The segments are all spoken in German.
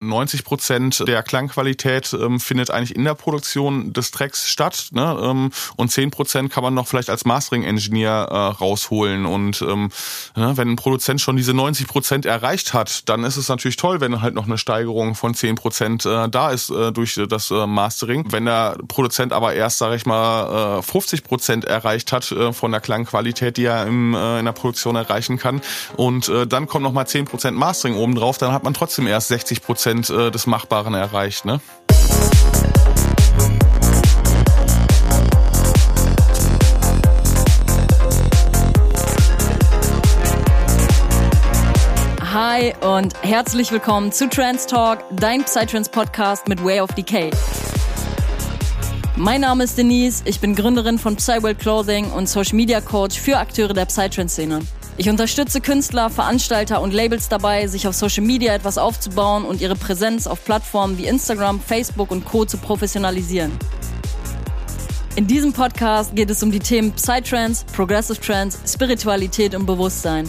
90 Prozent der Klangqualität ähm, findet eigentlich in der Produktion des Tracks statt. Ne? Ähm, und 10 Prozent kann man noch vielleicht als Mastering-Engineer äh, rausholen. Und ähm, ne, wenn ein Produzent schon diese 90 Prozent erreicht hat, dann ist es natürlich toll, wenn halt noch eine Steigerung von 10 Prozent äh, da ist äh, durch das äh, Mastering. Wenn der Produzent aber erst, sage ich mal, äh, 50 Prozent erreicht hat äh, von der Klangqualität, die er im, äh, in der Produktion erreichen kann, und äh, dann kommt noch mal 10 Prozent Mastering obendrauf, dann hat man trotzdem erst 60 Prozent Prozent äh, des Machbaren erreicht. Ne? Hi und herzlich willkommen zu Trans Talk, dein Psytrance Podcast mit Way of Decay. Mein Name ist Denise, ich bin Gründerin von Psyworld Clothing und Social Media Coach für Akteure der Psytrance-Szene. Ich unterstütze Künstler, Veranstalter und Labels dabei, sich auf Social Media etwas aufzubauen und ihre Präsenz auf Plattformen wie Instagram, Facebook und Co. zu professionalisieren. In diesem Podcast geht es um die Themen Psytrance, Progressive Trance, Spiritualität und Bewusstsein.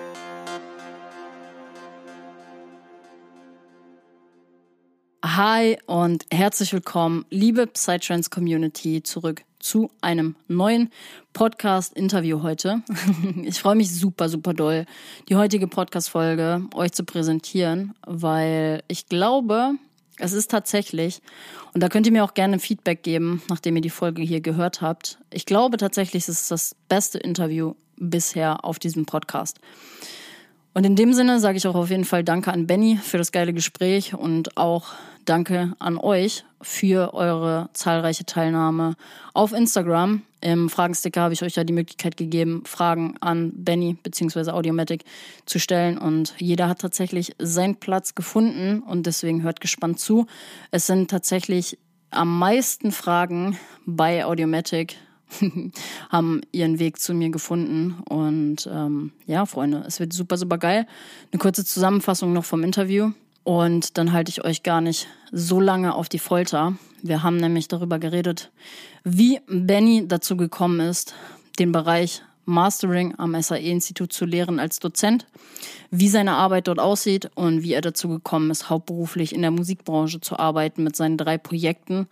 Hi und herzlich willkommen, liebe Psytrance Community, zurück zu einem neuen Podcast-Interview heute. Ich freue mich super, super doll, die heutige Podcast-Folge euch zu präsentieren, weil ich glaube, es ist tatsächlich, und da könnt ihr mir auch gerne Feedback geben, nachdem ihr die Folge hier gehört habt. Ich glaube tatsächlich, es ist das beste Interview bisher auf diesem Podcast. Und in dem Sinne sage ich auch auf jeden Fall Danke an Benny für das geile Gespräch und auch Danke an euch für eure zahlreiche Teilnahme auf Instagram. Im Fragensticker habe ich euch ja die Möglichkeit gegeben, Fragen an Benny bzw. Audiomatic zu stellen. Und jeder hat tatsächlich seinen Platz gefunden und deswegen hört gespannt zu. Es sind tatsächlich am meisten Fragen bei Audiomatic haben ihren Weg zu mir gefunden. Und ähm, ja, Freunde, es wird super, super geil. Eine kurze Zusammenfassung noch vom Interview. Und dann halte ich euch gar nicht so lange auf die Folter. Wir haben nämlich darüber geredet, wie Benny dazu gekommen ist, den Bereich Mastering am SAE-Institut zu lehren als Dozent, wie seine Arbeit dort aussieht und wie er dazu gekommen ist, hauptberuflich in der Musikbranche zu arbeiten mit seinen drei Projekten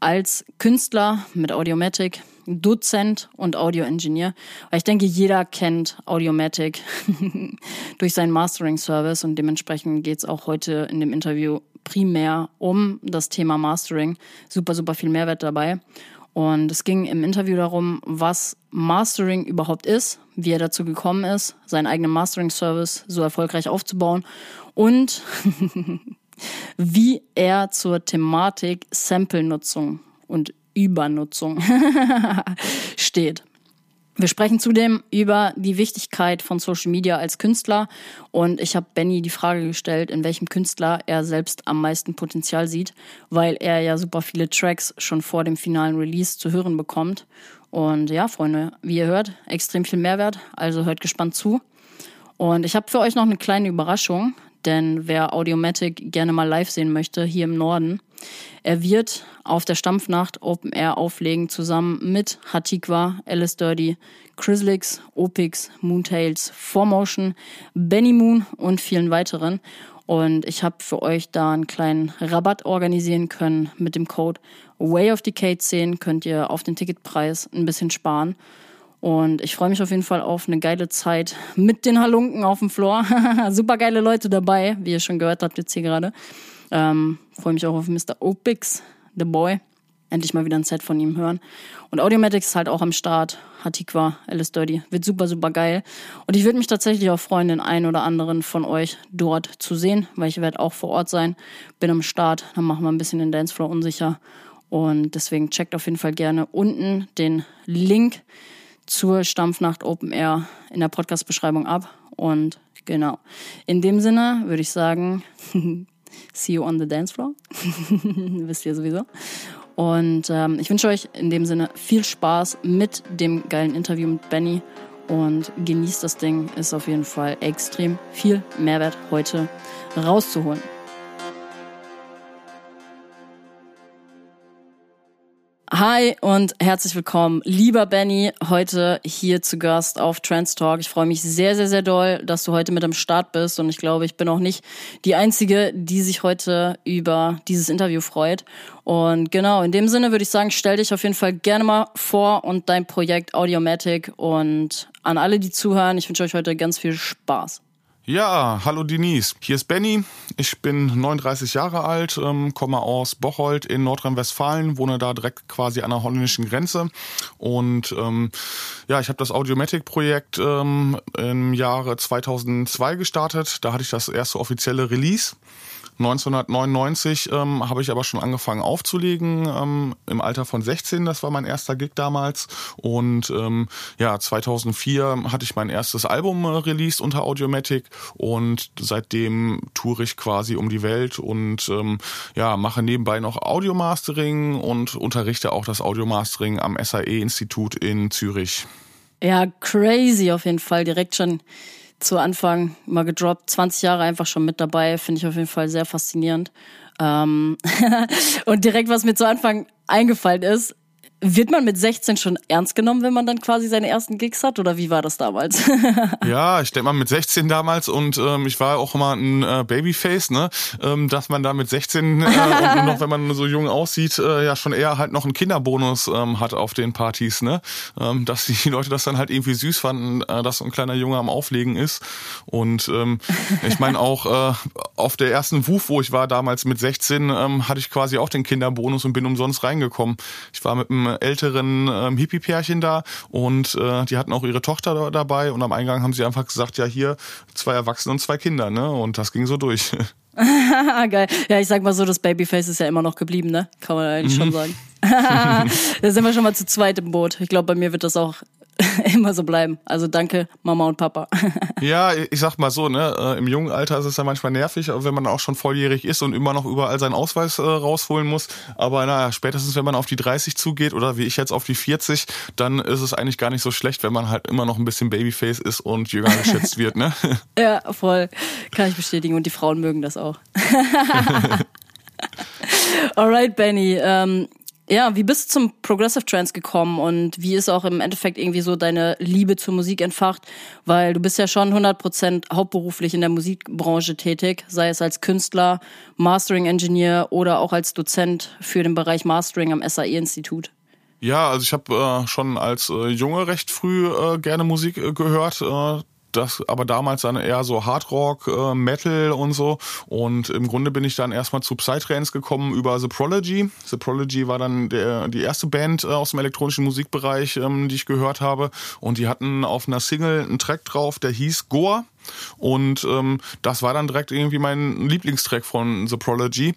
als Künstler mit Audiomatic, Dozent und Audio-Engineer. Ich denke, jeder kennt Audiomatic durch seinen Mastering-Service und dementsprechend geht es auch heute in dem Interview primär um das Thema Mastering. Super, super viel Mehrwert dabei. Und es ging im Interview darum, was Mastering überhaupt ist, wie er dazu gekommen ist, seinen eigenen Mastering-Service so erfolgreich aufzubauen und wie er zur Thematik Sample-Nutzung und Übernutzung steht. Wir sprechen zudem über die Wichtigkeit von Social Media als Künstler und ich habe Benny die Frage gestellt, in welchem Künstler er selbst am meisten Potenzial sieht, weil er ja super viele Tracks schon vor dem finalen Release zu hören bekommt. Und ja, Freunde, wie ihr hört, extrem viel Mehrwert, also hört gespannt zu. Und ich habe für euch noch eine kleine Überraschung, denn wer Audiomatic gerne mal live sehen möchte, hier im Norden, er wird auf der Stampfnacht Open Air auflegen, zusammen mit Hatikwa, Alice Dirty, Chrislix, Opix, Moontails, Formotion, Benny Moon und vielen weiteren. Und ich habe für euch da einen kleinen Rabatt organisieren können mit dem Code Way of Decay 10 könnt ihr auf den Ticketpreis ein bisschen sparen. Und ich freue mich auf jeden Fall auf eine geile Zeit mit den Halunken auf dem Floor. Super geile Leute dabei, wie ihr schon gehört habt jetzt hier gerade. Ähm, freue mich auch auf Mr. Opix, The Boy. Endlich mal wieder ein Set von ihm hören. Und Audiomatics ist halt auch am Start. Hatikwa, Alice Dirty. Wird super, super geil. Und ich würde mich tatsächlich auch freuen, den einen oder anderen von euch dort zu sehen, weil ich werde auch vor Ort sein. Bin am Start. Dann machen wir ein bisschen den Dancefloor unsicher. Und deswegen checkt auf jeden Fall gerne unten den Link zur Stampfnacht Open Air in der Podcast-Beschreibung ab. Und genau. In dem Sinne würde ich sagen, see you on the dance floor. Wisst ihr sowieso. Und ähm, ich wünsche euch in dem Sinne viel Spaß mit dem geilen Interview mit Benny und genießt das Ding. Ist auf jeden Fall extrem viel Mehrwert heute rauszuholen. Hi und herzlich willkommen, lieber Benny, heute hier zu Gast auf Trans Talk. Ich freue mich sehr, sehr, sehr doll, dass du heute mit am Start bist und ich glaube, ich bin auch nicht die Einzige, die sich heute über dieses Interview freut. Und genau, in dem Sinne würde ich sagen, stell dich auf jeden Fall gerne mal vor und dein Projekt Audiomatic und an alle, die zuhören, ich wünsche euch heute ganz viel Spaß. Ja, hallo Denise. Hier ist Benny. Ich bin 39 Jahre alt, ähm, komme aus Bocholt in Nordrhein-Westfalen, wohne da direkt quasi an der holländischen Grenze. Und ähm, ja, ich habe das Audiomatic-Projekt ähm, im Jahre 2002 gestartet. Da hatte ich das erste offizielle Release. 1999 ähm, habe ich aber schon angefangen aufzulegen, ähm, im Alter von 16, das war mein erster Gig damals. Und ähm, ja, 2004 hatte ich mein erstes Album äh, released unter Audiomatic und seitdem toure ich quasi um die Welt und ähm, ja, mache nebenbei noch Audiomastering und unterrichte auch das Audiomastering am SAE-Institut in Zürich. Ja, crazy auf jeden Fall. Direkt schon zu Anfang mal gedroppt. 20 Jahre einfach schon mit dabei, finde ich auf jeden Fall sehr faszinierend. Ähm und direkt, was mir zu Anfang eingefallen ist, wird man mit 16 schon ernst genommen, wenn man dann quasi seine ersten Gigs hat? Oder wie war das damals? ja, ich denke mal mit 16 damals und ähm, ich war auch immer ein äh, Babyface, ne? Ähm, dass man da mit 16 äh, und noch, wenn man so jung aussieht, äh, ja schon eher halt noch einen Kinderbonus ähm, hat auf den Partys, ne? Ähm, dass die Leute das dann halt irgendwie süß fanden, äh, dass so ein kleiner Junge am Auflegen ist. Und ähm, ich meine auch äh, auf der ersten Wuf, wo ich war damals mit 16, ähm, hatte ich quasi auch den Kinderbonus und bin umsonst reingekommen. Ich war mit einem älteren ähm, Hippie-Pärchen da und äh, die hatten auch ihre Tochter da, dabei und am Eingang haben sie einfach gesagt, ja hier zwei Erwachsene und zwei Kinder, ne? Und das ging so durch. Geil. Ja, ich sag mal so, das Babyface ist ja immer noch geblieben, ne? Kann man eigentlich mhm. schon sagen. da sind wir schon mal zu zweit im Boot. Ich glaube, bei mir wird das auch immer so bleiben. Also danke, Mama und Papa. ja, ich sag mal so, ne, äh, im jungen Alter ist es ja manchmal nervig, wenn man auch schon volljährig ist und immer noch überall seinen Ausweis äh, rausholen muss. Aber naja, spätestens wenn man auf die 30 zugeht oder wie ich jetzt auf die 40, dann ist es eigentlich gar nicht so schlecht, wenn man halt immer noch ein bisschen Babyface ist und jünger geschätzt wird, ne? ja, voll. Kann ich bestätigen. Und die Frauen mögen das auch. Alright, Benny. Ähm, ja, wie bist du zum Progressive Trance gekommen und wie ist auch im Endeffekt irgendwie so deine Liebe zur Musik entfacht? Weil du bist ja schon 100% hauptberuflich in der Musikbranche tätig, sei es als Künstler, Mastering Engineer oder auch als Dozent für den Bereich Mastering am SAE-Institut. Ja, also ich habe äh, schon als äh, Junge recht früh äh, gerne Musik äh, gehört. Das aber damals dann eher so Hardrock, äh, Metal und so. Und im Grunde bin ich dann erstmal zu Psytrance gekommen über The Prodigy. The Prodigy war dann der, die erste Band äh, aus dem elektronischen Musikbereich, ähm, die ich gehört habe. Und die hatten auf einer Single einen Track drauf, der hieß Goa. Und ähm, das war dann direkt irgendwie mein Lieblingstrack von The Prodigy.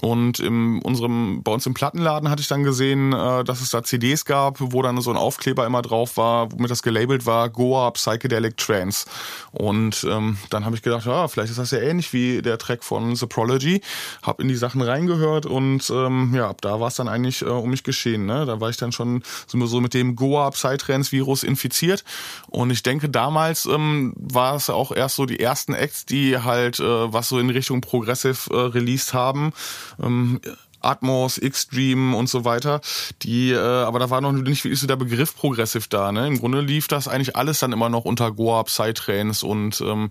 Und in unserem, bei uns im Plattenladen hatte ich dann gesehen, äh, dass es da CDs gab, wo dann so ein Aufkleber immer drauf war, womit das gelabelt war, Goa Psychedelic Trance. Und ähm, dann habe ich gedacht, ja, vielleicht ist das ja ähnlich wie der Track von The Prodigy. Hab in die Sachen reingehört und ähm, ja, ab da war es dann eigentlich äh, um mich geschehen. Ne? Da war ich dann schon so mit dem Goa Psytrance Virus infiziert. Und ich denke, damals ähm, war es auch auch erst so die ersten Acts, die halt äh, was so in Richtung Progressive äh, released haben. Ähm, Atmos, Xtreme und so weiter. Die, äh, aber da war noch nicht wirklich so der Begriff Progressive da. Ne? Im Grunde lief das eigentlich alles dann immer noch unter Goa, Psytrance und ähm,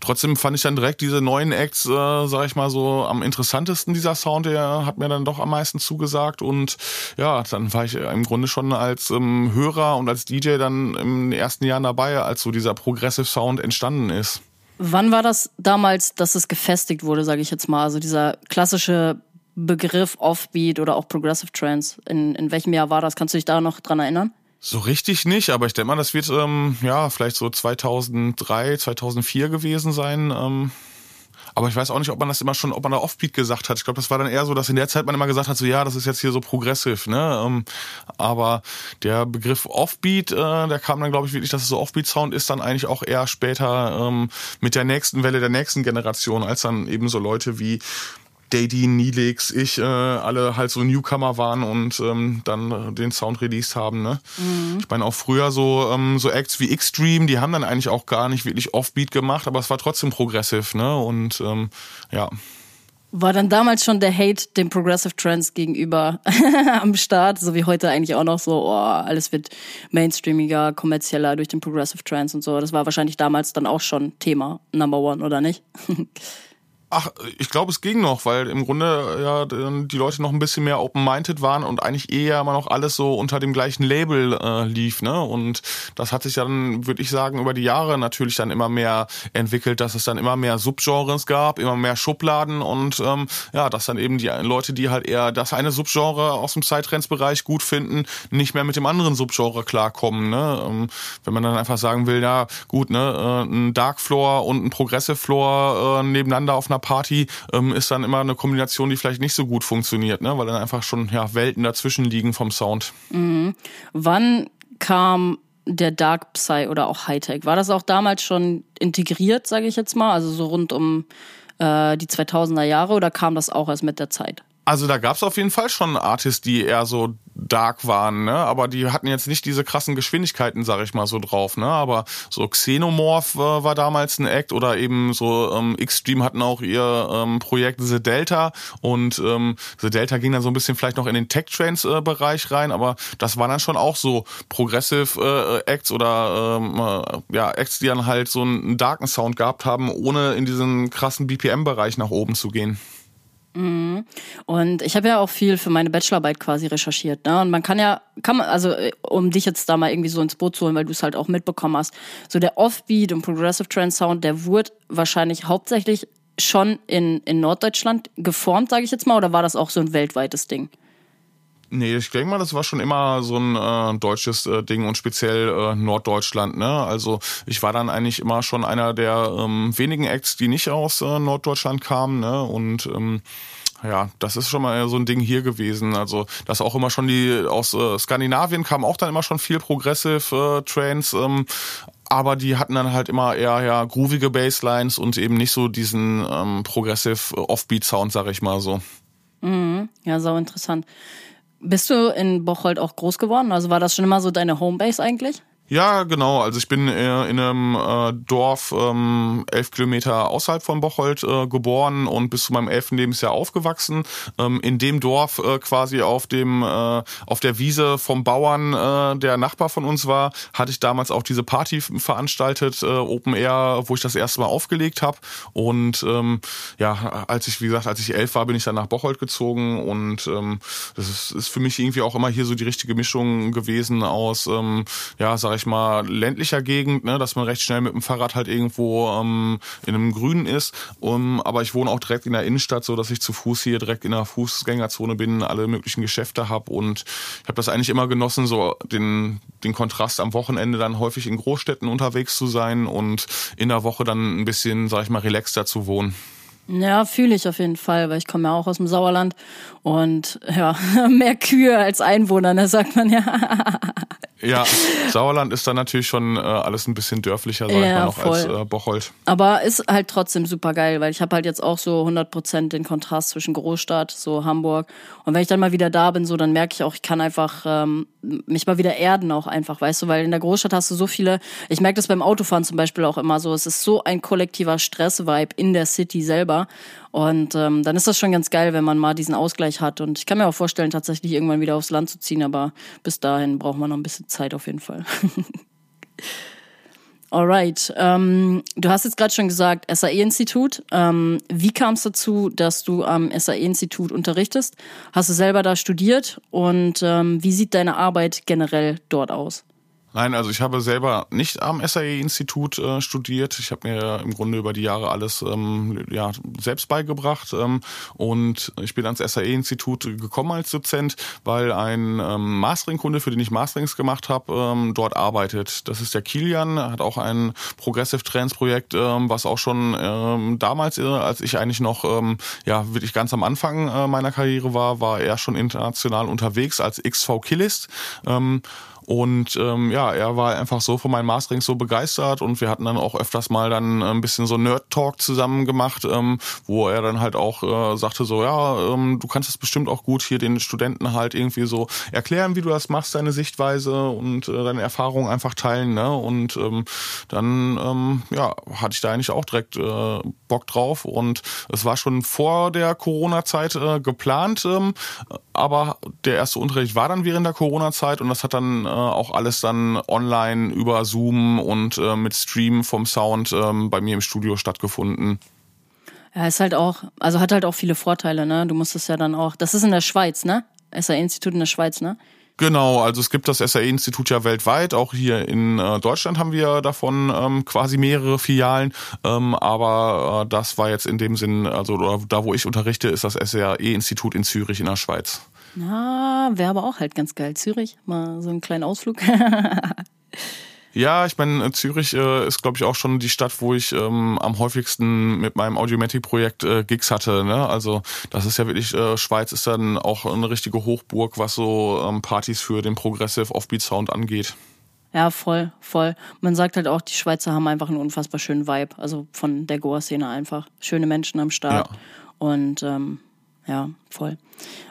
trotzdem fand ich dann direkt diese neuen Acts, äh, sag ich mal so, am interessantesten dieser Sound, der hat mir dann doch am meisten zugesagt und ja, dann war ich im Grunde schon als ähm, Hörer und als DJ dann im ersten Jahr dabei, als so dieser Progressive Sound entstanden ist. Wann war das damals, dass es gefestigt wurde, sage ich jetzt mal? Also dieser klassische Begriff Offbeat oder auch Progressive Trance. In, in welchem Jahr war das? Kannst du dich da noch dran erinnern? So richtig nicht, aber ich denke mal, das wird ähm, ja vielleicht so 2003, 2004 gewesen sein. Ähm, aber ich weiß auch nicht, ob man das immer schon, ob man da Offbeat gesagt hat. Ich glaube, das war dann eher so, dass in der Zeit man immer gesagt hat, so ja, das ist jetzt hier so progressiv, ne? Ähm, aber der Begriff Offbeat, äh, der kam dann, glaube ich, wirklich, dass es so Offbeat-Sound ist, dann eigentlich auch eher später ähm, mit der nächsten Welle der nächsten Generation, als dann eben so Leute wie Dadin, Nilix, ich, äh, alle halt so Newcomer waren und ähm, dann äh, den Sound released haben. Ne? Mhm. Ich meine auch früher so ähm, so Acts wie Xtreme, die haben dann eigentlich auch gar nicht wirklich Offbeat gemacht, aber es war trotzdem progressive, ne? Und ähm, ja. War dann damals schon der Hate dem Progressive Trends gegenüber am Start, so wie heute eigentlich auch noch so, oh, alles wird mainstreamiger, kommerzieller durch den Progressive Trends und so. Das war wahrscheinlich damals dann auch schon Thema Number One, oder nicht? Ach, ich glaube, es ging noch, weil im Grunde ja die Leute noch ein bisschen mehr open-minded waren und eigentlich eher immer noch alles so unter dem gleichen Label äh, lief, ne? Und das hat sich dann, würde ich sagen, über die Jahre natürlich dann immer mehr entwickelt, dass es dann immer mehr Subgenres gab, immer mehr Schubladen und ähm, ja, dass dann eben die Leute, die halt eher das eine Subgenre aus dem Psytrance-Bereich gut finden, nicht mehr mit dem anderen Subgenre klarkommen, ne? Ähm, wenn man dann einfach sagen will, ja gut, ne, äh, ein Dark Floor und ein Progressive Floor äh, nebeneinander auf einer einer Party ähm, ist dann immer eine Kombination, die vielleicht nicht so gut funktioniert, ne? weil dann einfach schon ja, Welten dazwischen liegen vom Sound. Mhm. Wann kam der Dark Psy oder auch Hightech? War das auch damals schon integriert, sage ich jetzt mal, also so rund um äh, die 2000er Jahre oder kam das auch erst mit der Zeit? Also da gab's auf jeden Fall schon Artists, die eher so dark waren, ne? Aber die hatten jetzt nicht diese krassen Geschwindigkeiten, sag ich mal so drauf, ne? Aber so Xenomorph äh, war damals ein Act oder eben so ähm, Xtreme hatten auch ihr ähm, Projekt The Delta und ähm, The Delta ging dann so ein bisschen vielleicht noch in den Tech Trends äh, Bereich rein, aber das waren dann schon auch so Progressive äh, Acts oder ähm, äh, ja Acts, die dann halt so einen darken Sound gehabt haben, ohne in diesen krassen BPM Bereich nach oben zu gehen. Mhm. Und ich habe ja auch viel für meine Bachelorarbeit quasi recherchiert. Ne? Und man kann ja, kann man, also äh, um dich jetzt da mal irgendwie so ins Boot zu holen, weil du es halt auch mitbekommen hast, so der Offbeat und Progressive Trance Sound, der wurde wahrscheinlich hauptsächlich schon in, in Norddeutschland geformt, sage ich jetzt mal, oder war das auch so ein weltweites Ding? Nee, ich denke mal, das war schon immer so ein äh, deutsches äh, Ding und speziell äh, Norddeutschland. Ne? Also ich war dann eigentlich immer schon einer der ähm, wenigen Acts, die nicht aus äh, Norddeutschland kamen. Ne? Und ähm, ja, das ist schon mal so ein Ding hier gewesen. Also, dass auch immer schon die aus äh, Skandinavien kamen auch dann immer schon viel Progressive äh, Trains. Ähm, aber die hatten dann halt immer eher ja groovige Basslines und eben nicht so diesen ähm, Progressive Offbeat Sound, sag ich mal so. Mhm. Ja, sau interessant. Bist du in Bocholt auch groß geworden? Also war das schon immer so deine Homebase eigentlich? Ja, genau. Also ich bin äh, in einem äh, Dorf ähm, elf Kilometer außerhalb von Bocholt äh, geboren und bis zu meinem elften Lebensjahr aufgewachsen. Ähm, in dem Dorf äh, quasi auf dem äh, auf der Wiese vom Bauern, äh, der Nachbar von uns war, hatte ich damals auch diese Party veranstaltet, äh, Open Air, wo ich das erste Mal aufgelegt habe. Und ähm, ja, als ich wie gesagt, als ich elf war, bin ich dann nach Bocholt gezogen und ähm, das ist, ist für mich irgendwie auch immer hier so die richtige Mischung gewesen aus ähm, ja sag ich mal, ländlicher Gegend, ne, dass man recht schnell mit dem Fahrrad halt irgendwo ähm, in einem Grünen ist. Um, aber ich wohne auch direkt in der Innenstadt, so dass ich zu Fuß hier direkt in der Fußgängerzone bin, alle möglichen Geschäfte habe und ich habe das eigentlich immer genossen, so den, den Kontrast am Wochenende dann häufig in Großstädten unterwegs zu sein und in der Woche dann ein bisschen, sag ich mal, relaxter zu wohnen. Ja, fühle ich auf jeden Fall, weil ich komme ja auch aus dem Sauerland und ja, mehr Kühe als Einwohner, da ne, sagt man ja. Ja, Sauerland ist dann natürlich schon äh, alles ein bisschen dörflicher, sag ja, ich mal, noch voll. als äh, Bocholt. Aber ist halt trotzdem super geil, weil ich habe halt jetzt auch so 100% den Kontrast zwischen Großstadt, so Hamburg. Und wenn ich dann mal wieder da bin, so dann merke ich auch, ich kann einfach ähm, mich mal wieder erden auch einfach, weißt du, weil in der Großstadt hast du so viele, ich merke das beim Autofahren zum Beispiel auch immer so, es ist so ein kollektiver Stress-Vibe in der City selber. Und ähm, dann ist das schon ganz geil, wenn man mal diesen Ausgleich hat. Und ich kann mir auch vorstellen, tatsächlich irgendwann wieder aufs Land zu ziehen, aber bis dahin braucht man noch ein bisschen Zeit auf jeden Fall. Alright. Ähm, du hast jetzt gerade schon gesagt, SAE-Institut. Ähm, wie kam es dazu, dass du am SAE-Institut unterrichtest? Hast du selber da studiert? Und ähm, wie sieht deine Arbeit generell dort aus? Nein, also ich habe selber nicht am SAE-Institut äh, studiert. Ich habe mir im Grunde über die Jahre alles ähm, ja, selbst beigebracht. Ähm, und ich bin ans SAE-Institut gekommen als Dozent, weil ein ähm, Mastering-Kunde, für den ich Masterings gemacht habe, ähm, dort arbeitet. Das ist der Kilian, hat auch ein Progressive Trends-Projekt, ähm, was auch schon ähm, damals, äh, als ich eigentlich noch ähm, ja wirklich ganz am Anfang äh, meiner Karriere war, war er schon international unterwegs als XV Killist. Ähm, Und ähm, ja, er war einfach so von meinen Masterings so begeistert und wir hatten dann auch öfters mal dann ein bisschen so Nerd-Talk zusammen gemacht, ähm, wo er dann halt auch äh, sagte so, ja, ähm, du kannst es bestimmt auch gut hier den Studenten halt irgendwie so erklären, wie du das machst, deine Sichtweise und äh, deine Erfahrungen einfach teilen. Ne? Und ähm, dann ähm, ja, hatte ich da eigentlich auch direkt äh, Bock drauf und es war schon vor der Corona-Zeit äh, geplant, ähm, aber der erste Unterricht war dann während der Corona-Zeit und das hat dann äh, auch alles dann online über Zoom und äh, mit Stream vom Sound äh, bei mir im Studio stattgefunden. Ja, ist halt auch, also hat halt auch viele Vorteile, ne? Du musst es ja dann auch, das ist in der Schweiz, ne? SAE-Institut in der Schweiz, ne? Genau, also es gibt das SAE-Institut ja weltweit, auch hier in äh, Deutschland haben wir davon ähm, quasi mehrere Filialen, ähm, aber äh, das war jetzt in dem Sinn, also da wo ich unterrichte, ist das SAE-Institut in Zürich in der Schweiz. Na, wäre aber auch halt ganz geil. Zürich, mal so einen kleinen Ausflug. Ja, ich meine, Zürich äh, ist, glaube ich, auch schon die Stadt, wo ich ähm, am häufigsten mit meinem Audiomatic-Projekt äh, Gigs hatte. Ne? Also das ist ja wirklich, äh, Schweiz ist dann auch eine richtige Hochburg, was so ähm, Partys für den Progressive Offbeat-Sound angeht. Ja, voll, voll. Man sagt halt auch, die Schweizer haben einfach einen unfassbar schönen Vibe, also von der Goa-Szene einfach. Schöne Menschen am Start. Ja. Und ähm, ja, voll.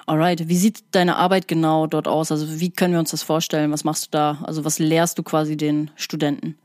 Alright, wie sieht deine Arbeit genau dort aus? Also wie können wir uns das vorstellen? Was machst du da? Also was lehrst du quasi den Studenten?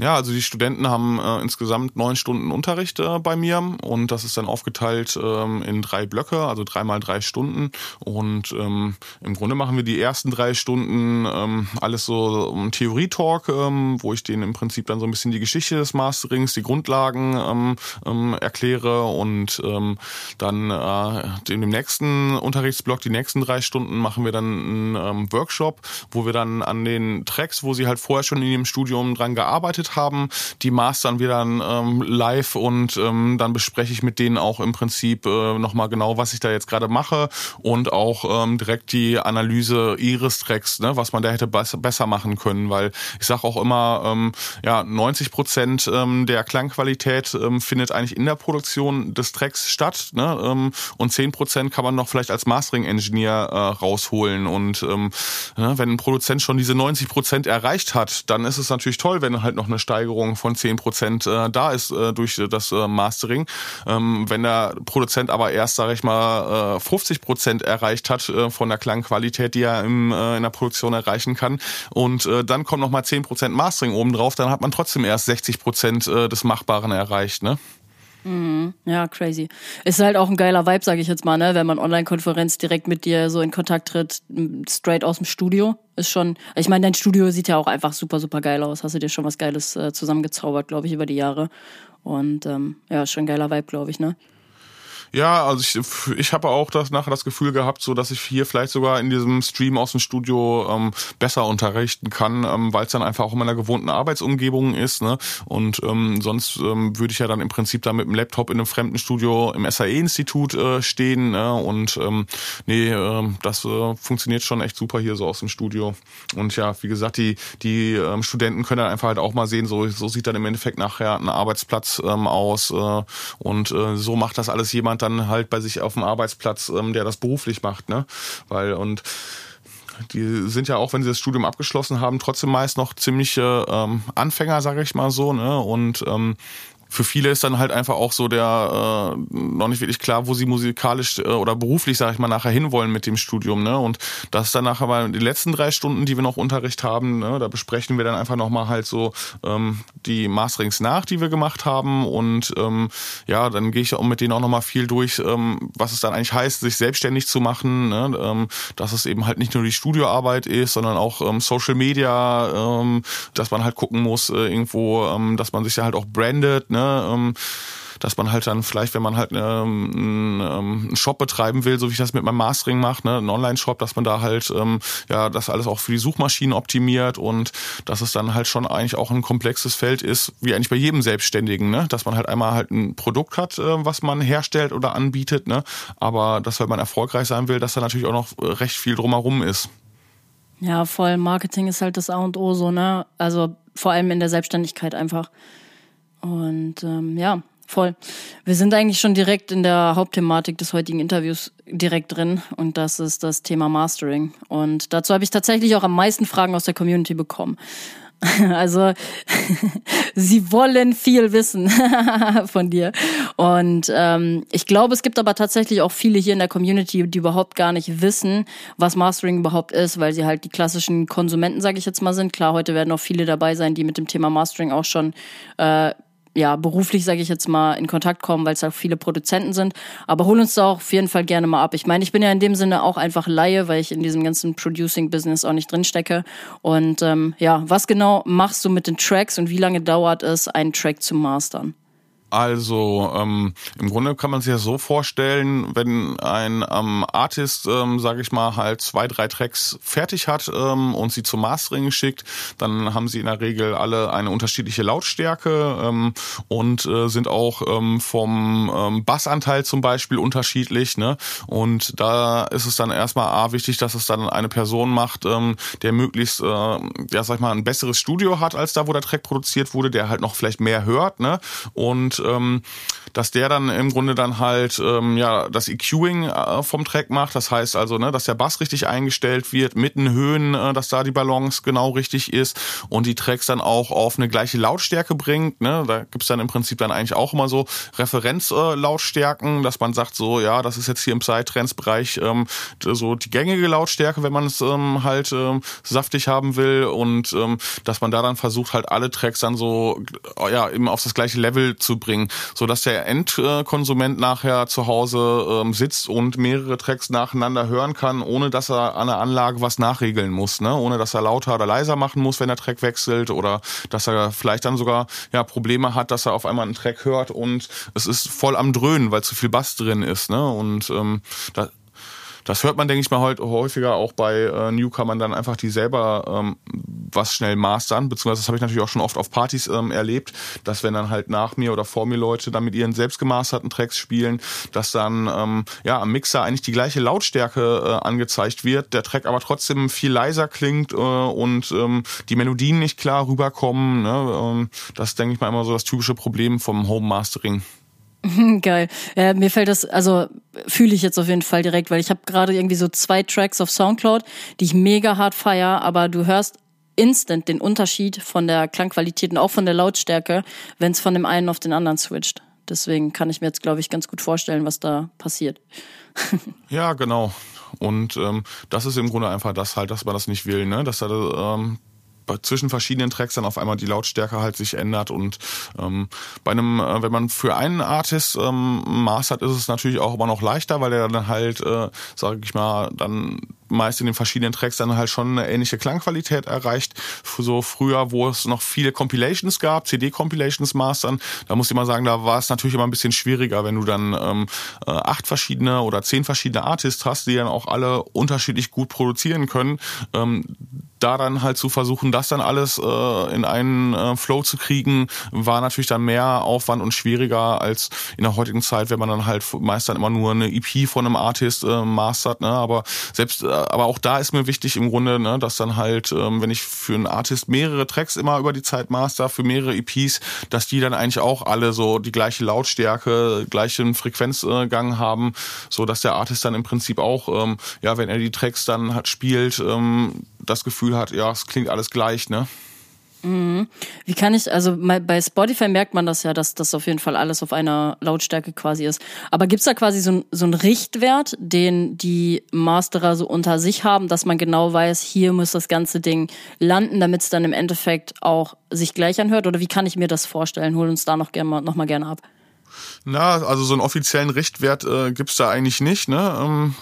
Ja, also die Studenten haben äh, insgesamt neun Stunden Unterricht äh, bei mir und das ist dann aufgeteilt ähm, in drei Blöcke, also dreimal drei Stunden. Und ähm, im Grunde machen wir die ersten drei Stunden ähm, alles so um Theorie-Talk, ähm, wo ich denen im Prinzip dann so ein bisschen die Geschichte des Masterings, die Grundlagen ähm, ähm, erkläre und ähm, dann äh, in dem nächsten Unterrichtsblock, die nächsten drei Stunden, machen wir dann einen ähm, Workshop, wo wir dann an den Tracks, wo sie halt vorher schon in ihrem Studium dran gearbeitet haben. Die mastern wir dann ähm, live und ähm, dann bespreche ich mit denen auch im Prinzip äh, nochmal genau, was ich da jetzt gerade mache und auch ähm, direkt die Analyse ihres Tracks, ne, was man da hätte besser machen können, weil ich sage auch immer, ähm, ja, 90 Prozent ähm, der Klangqualität ähm, findet eigentlich in der Produktion des Tracks statt ne, ähm, und 10 Prozent kann man noch vielleicht als Mastering-Engineer äh, rausholen und ähm, ne, wenn ein Produzent schon diese 90 Prozent erreicht hat, dann ist es natürlich toll, wenn halt noch eine Steigerung von 10 Prozent äh, da ist äh, durch das äh, Mastering. Ähm, wenn der Produzent aber erst, sage ich mal, äh, 50 Prozent erreicht hat äh, von der Klangqualität, die er im, äh, in der Produktion erreichen kann und äh, dann kommt noch mal 10 Prozent Mastering obendrauf, dann hat man trotzdem erst 60 Prozent äh, des Machbaren erreicht. Ne? Mhm. Ja, crazy. Ist halt auch ein geiler Vibe, sage ich jetzt mal, ne? wenn man Online-Konferenz direkt mit dir so in Kontakt tritt, straight aus dem Studio. Ist schon, ich meine, dein Studio sieht ja auch einfach super, super geil aus. Hast du dir schon was Geiles äh, zusammengezaubert, glaube ich, über die Jahre. Und ähm, ja, ist schon ein geiler Vibe, glaube ich, ne? Ja, also ich, ich habe auch das nachher das Gefühl gehabt, so dass ich hier vielleicht sogar in diesem Stream aus dem Studio ähm, besser unterrichten kann, ähm, weil es dann einfach auch in meiner gewohnten Arbeitsumgebung ist. Ne? Und ähm, sonst ähm, würde ich ja dann im Prinzip da mit dem Laptop in einem fremden Studio im SAE-Institut äh, stehen. Ne? Und ähm, nee, äh, das äh, funktioniert schon echt super hier so aus dem Studio. Und ja, wie gesagt, die, die ähm, Studenten können dann einfach halt auch mal sehen, so, so sieht dann im Endeffekt nachher ein Arbeitsplatz ähm, aus. Äh, und äh, so macht das alles jemand jemand dann halt bei sich auf dem Arbeitsplatz, ähm, der das beruflich macht, ne? Weil und die sind ja auch, wenn sie das Studium abgeschlossen haben, trotzdem meist noch ziemliche ähm, Anfänger, sage ich mal so, ne? Und ähm, für viele ist dann halt einfach auch so der äh, noch nicht wirklich klar, wo sie musikalisch äh, oder beruflich, sage ich mal, nachher hinwollen mit dem Studium. Ne? Und das ist dann nachher bei den letzten drei Stunden, die wir noch Unterricht haben, ne? da besprechen wir dann einfach nochmal halt so ähm, die Masterings nach, die wir gemacht haben. Und ähm, ja, dann gehe ich auch mit denen auch nochmal viel durch, ähm, was es dann eigentlich heißt, sich selbstständig zu machen. Ne? Ähm, dass es eben halt nicht nur die Studioarbeit ist, sondern auch ähm, Social Media, ähm, dass man halt gucken muss, äh, irgendwo, ähm, dass man sich ja halt auch brandet. Ne? Ne? Ähm, dass man halt dann vielleicht, wenn man halt ähm, einen, ähm, einen Shop betreiben will, so wie ich das mit meinem Mastering mache, ne, einen Online-Shop, dass man da halt ähm, ja das alles auch für die Suchmaschinen optimiert und dass es dann halt schon eigentlich auch ein komplexes Feld ist, wie eigentlich bei jedem Selbstständigen, ne, dass man halt einmal halt ein Produkt hat, äh, was man herstellt oder anbietet, ne, aber dass wenn man erfolgreich sein will, dass da natürlich auch noch recht viel drumherum ist. Ja, voll. Marketing ist halt das A und O so, ne? Also vor allem in der Selbstständigkeit einfach. Und ähm, ja, voll. Wir sind eigentlich schon direkt in der Hauptthematik des heutigen Interviews direkt drin und das ist das Thema Mastering. Und dazu habe ich tatsächlich auch am meisten Fragen aus der Community bekommen. Also sie wollen viel wissen von dir. Und ähm, ich glaube, es gibt aber tatsächlich auch viele hier in der Community, die überhaupt gar nicht wissen, was Mastering überhaupt ist, weil sie halt die klassischen Konsumenten, sage ich jetzt mal, sind. Klar, heute werden auch viele dabei sein, die mit dem Thema Mastering auch schon äh, ja, beruflich, sage ich jetzt mal, in Kontakt kommen, weil es auch viele Produzenten sind. Aber hol uns da auch auf jeden Fall gerne mal ab. Ich meine, ich bin ja in dem Sinne auch einfach Laie, weil ich in diesem ganzen Producing-Business auch nicht drinstecke. Und ähm, ja, was genau machst du mit den Tracks und wie lange dauert es, einen Track zu mastern? Also ähm, im Grunde kann man sich ja so vorstellen, wenn ein ähm, Artist, ähm, sage ich mal, halt zwei, drei Tracks fertig hat ähm, und sie zum Mastering schickt, dann haben sie in der Regel alle eine unterschiedliche Lautstärke ähm, und äh, sind auch ähm, vom ähm, Bassanteil zum Beispiel unterschiedlich. Ne? Und da ist es dann erstmal A wichtig, dass es dann eine Person macht, ähm, der möglichst, äh, ja sag ich mal, ein besseres Studio hat als da, wo der Track produziert wurde, der halt noch vielleicht mehr hört. Ne? Und ähm, dass der dann im Grunde dann halt ähm, ja das EQing äh, vom Track macht. Das heißt also, ne, dass der Bass richtig eingestellt wird, mitten Höhen, äh, dass da die Balance genau richtig ist und die Tracks dann auch auf eine gleiche Lautstärke bringt. Ne? Da gibt's dann im Prinzip dann eigentlich auch immer so Referenzlautstärken, äh, dass man sagt, so ja, das ist jetzt hier im Psytrance-Bereich ähm, so die gängige Lautstärke, wenn man es ähm, halt ähm, saftig haben will und ähm, dass man da dann versucht halt alle Tracks dann so ja eben auf das gleiche Level zu bringen, so dass der Endkonsument nachher zu Hause ähm, sitzt und mehrere Tracks nacheinander hören kann, ohne dass er an der Anlage was nachregeln muss, ne? ohne dass er lauter oder leiser machen muss, wenn der Track wechselt oder dass er vielleicht dann sogar ja Probleme hat, dass er auf einmal einen Track hört und es ist voll am Dröhnen, weil zu viel Bass drin ist. Ne? Und ähm, da, das hört man, denke ich mal, heute häufiger auch bei äh, Newcomern dann einfach, die selber ähm, was schnell mastern, beziehungsweise das habe ich natürlich auch schon oft auf Partys ähm, erlebt, dass wenn dann halt nach mir oder vor mir Leute dann mit ihren selbst gemasterten Tracks spielen, dass dann ähm, ja am Mixer eigentlich die gleiche Lautstärke äh, angezeigt wird, der Track aber trotzdem viel leiser klingt äh, und ähm, die Melodien nicht klar rüberkommen. Ne? Ähm, das denke ich mal, immer so das typische Problem vom Home Mastering. Geil. Ja, mir fällt das, also fühle ich jetzt auf jeden Fall direkt, weil ich habe gerade irgendwie so zwei Tracks auf Soundcloud, die ich mega hart feier, aber du hörst instant den Unterschied von der Klangqualität und auch von der Lautstärke, wenn es von dem einen auf den anderen switcht. Deswegen kann ich mir jetzt, glaube ich, ganz gut vorstellen, was da passiert. ja, genau. Und ähm, das ist im Grunde einfach das halt, dass man das nicht will, ne? Dass da ähm, zwischen verschiedenen Tracks dann auf einmal die Lautstärke halt sich ändert und ähm, bei einem, äh, wenn man für einen Artist ähm, mastert, ist es natürlich auch immer noch leichter, weil er dann halt, äh, sage ich mal, dann meist in den verschiedenen Tracks dann halt schon eine ähnliche Klangqualität erreicht. So früher, wo es noch viele Compilations gab, CD-Compilations mastern, da muss ich mal sagen, da war es natürlich immer ein bisschen schwieriger, wenn du dann ähm, äh, acht verschiedene oder zehn verschiedene Artists hast, die dann auch alle unterschiedlich gut produzieren können. Ähm, da dann halt zu versuchen, das dann alles äh, in einen äh, Flow zu kriegen, war natürlich dann mehr Aufwand und schwieriger als in der heutigen Zeit, wenn man dann halt meist dann immer nur eine EP von einem Artist äh, mastert. Ne? Aber selbst äh, aber auch da ist mir wichtig im Grunde, ne, dass dann halt, ähm, wenn ich für einen Artist mehrere Tracks immer über die Zeit master, für mehrere EPs, dass die dann eigentlich auch alle so die gleiche Lautstärke, gleichen Frequenzgang haben, so dass der Artist dann im Prinzip auch, ähm, ja, wenn er die Tracks dann hat spielt, ähm, das Gefühl hat, ja, es klingt alles gleich, ne? Mhm. Wie kann ich, also bei Spotify merkt man das ja, dass das auf jeden Fall alles auf einer Lautstärke quasi ist. Aber gibt's da quasi so, so einen Richtwert, den die Masterer so unter sich haben, dass man genau weiß, hier muss das ganze Ding landen, damit es dann im Endeffekt auch sich gleich anhört? Oder wie kann ich mir das vorstellen? Hol uns da noch, gerne, noch mal gerne ab. Na, also so einen offiziellen Richtwert äh, gibt's da eigentlich nicht, ne? Ähm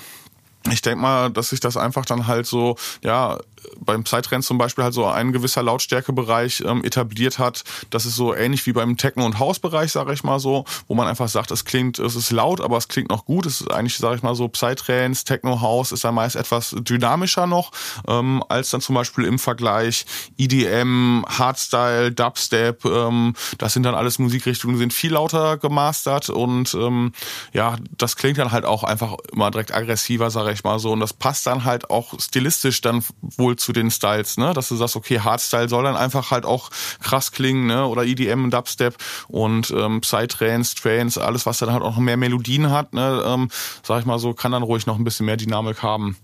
ich denke mal, dass sich das einfach dann halt so, ja, beim Psytrance zum Beispiel halt so ein gewisser Lautstärkebereich ähm, etabliert hat. Das ist so ähnlich wie beim Techno- und Hausbereich, sage ich mal so, wo man einfach sagt, es klingt, es ist laut, aber es klingt noch gut. Es ist eigentlich, sage ich mal so, Psytrance, Techno-House ist dann meist etwas dynamischer noch, ähm, als dann zum Beispiel im Vergleich EDM, Hardstyle, Dubstep. Ähm, das sind dann alles Musikrichtungen, sind viel lauter gemastert und ähm, ja, das klingt dann halt auch einfach immer direkt aggressiver, sage ich mal so. Und das passt dann halt auch stilistisch dann wohl zu den Styles, ne? Dass du sagst, okay, Hardstyle soll dann einfach halt auch krass klingen, ne? Oder EDM, Dubstep und ähm, Psytrance, Trance, alles, was dann halt auch noch mehr Melodien hat, ne? Ähm, sag ich mal so, kann dann ruhig noch ein bisschen mehr Dynamik haben.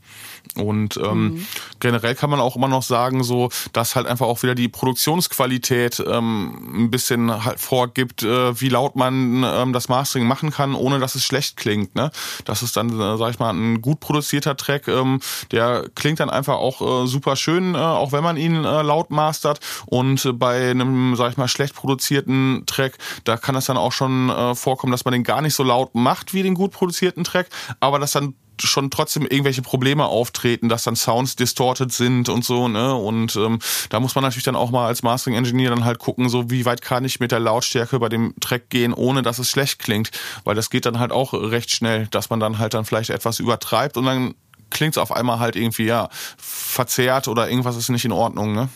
Und ähm, mhm. generell kann man auch immer noch sagen, so, dass halt einfach auch wieder die Produktionsqualität ähm, ein bisschen halt vorgibt, äh, wie laut man ähm, das Mastering machen kann, ohne dass es schlecht klingt. Ne? Das ist dann, äh, sag ich mal, ein gut produzierter Track, ähm, der klingt dann einfach auch äh, super schön, äh, auch wenn man ihn äh, laut mastert. Und äh, bei einem, sag ich mal, schlecht produzierten Track, da kann es dann auch schon äh, vorkommen, dass man den gar nicht so laut macht wie den gut produzierten Track, aber dass dann schon trotzdem irgendwelche Probleme auftreten, dass dann Sounds distorted sind und so, ne? Und ähm, da muss man natürlich dann auch mal als Mastering Engineer dann halt gucken, so wie weit kann ich mit der Lautstärke bei dem Track gehen, ohne dass es schlecht klingt, weil das geht dann halt auch recht schnell, dass man dann halt dann vielleicht etwas übertreibt und dann klingt es auf einmal halt irgendwie ja verzerrt oder irgendwas ist nicht in Ordnung, ne?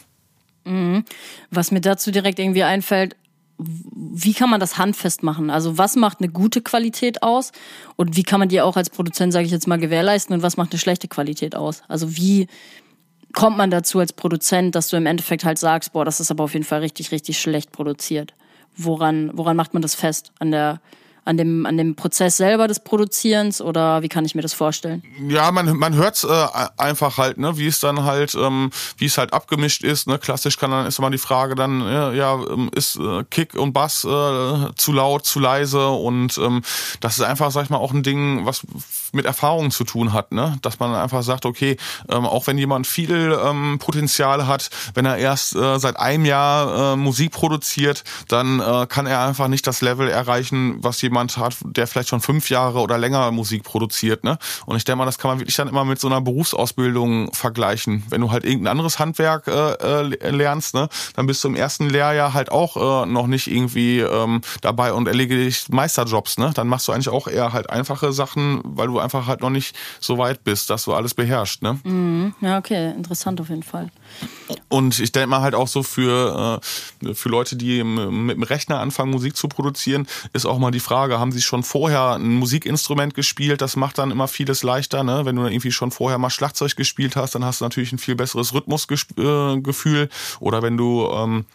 Mhm. Was mir dazu direkt irgendwie einfällt, wie kann man das handfest machen? Also was macht eine gute Qualität aus und wie kann man die auch als Produzent, sage ich jetzt mal, gewährleisten und was macht eine schlechte Qualität aus? Also wie kommt man dazu als Produzent, dass du im Endeffekt halt sagst, boah, das ist aber auf jeden Fall richtig, richtig schlecht produziert? Woran, woran macht man das fest? An der an dem, an dem Prozess selber des Produzierens oder wie kann ich mir das vorstellen? Ja, man, man hört äh, einfach halt, ne, wie es dann halt, ähm, wie es halt abgemischt ist. Ne? Klassisch kann dann ist immer die Frage dann, ja, ja ähm, ist äh, Kick und Bass äh, zu laut, zu leise und ähm, das ist einfach, sag ich mal, auch ein Ding, was mit Erfahrungen zu tun hat, ne? Dass man einfach sagt, okay, ähm, auch wenn jemand viel ähm, Potenzial hat, wenn er erst äh, seit einem Jahr äh, Musik produziert, dann äh, kann er einfach nicht das Level erreichen, was jemand hat, der vielleicht schon fünf Jahre oder länger Musik produziert, ne? Und ich denke mal, das kann man wirklich dann immer mit so einer Berufsausbildung vergleichen. Wenn du halt irgendein anderes Handwerk äh, äh, lernst, ne, dann bist du im ersten Lehrjahr halt auch äh, noch nicht irgendwie ähm, dabei und erledigst Meisterjobs, ne? Dann machst du eigentlich auch eher halt einfache Sachen, weil du einfach halt noch nicht so weit bist, dass du alles beherrschst, ne? Mhm. Ja, okay, interessant auf jeden Fall. Und ich denke mal halt auch so für, äh, für Leute, die mit dem Rechner anfangen, Musik zu produzieren, ist auch mal die Frage, haben sie schon vorher ein Musikinstrument gespielt? Das macht dann immer vieles leichter. Ne? Wenn du irgendwie schon vorher mal Schlagzeug gespielt hast, dann hast du natürlich ein viel besseres Rhythmusgefühl. Äh, Oder wenn du ähm,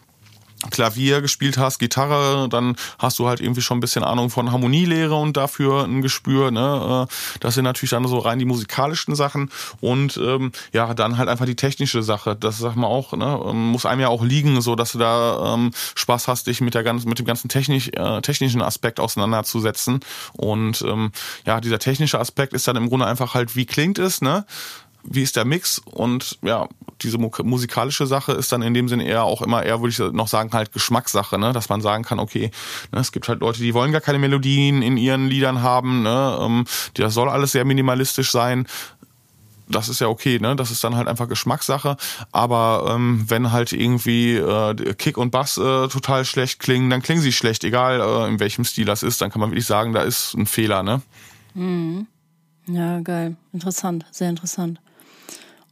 Klavier gespielt hast, Gitarre, dann hast du halt irgendwie schon ein bisschen Ahnung von Harmonielehre und dafür ein Gespür. Ne? Äh, das sind natürlich dann so rein die musikalischen Sachen und ähm, ja, dann halt einfach die technische Sache. Das sag mal auch, ne? Ähm, muss einem ja auch liegen, so dass du da ähm, Spaß hast, dich mit der ganzen, mit dem ganzen technisch, äh, technischen Aspekt auseinanderzusetzen. Und ähm, ja, dieser technische Aspekt ist dann im Grunde einfach halt, wie klingt es, ne? Wie ist der Mix und ja, diese musikalische Sache ist dann in dem Sinne eher auch immer eher, würde ich noch sagen, halt Geschmackssache, ne? dass man sagen kann, okay, ne, es gibt halt Leute, die wollen gar keine Melodien in ihren Liedern haben, ne? ähm, das soll alles sehr minimalistisch sein, das ist ja okay, ne? Das ist dann halt einfach Geschmackssache. Aber ähm, wenn halt irgendwie äh, Kick und Bass äh, total schlecht klingen, dann klingen sie schlecht, egal äh, in welchem Stil das ist. Dann kann man wirklich sagen, da ist ein Fehler, ne? Mhm. Ja, geil. Interessant, sehr interessant.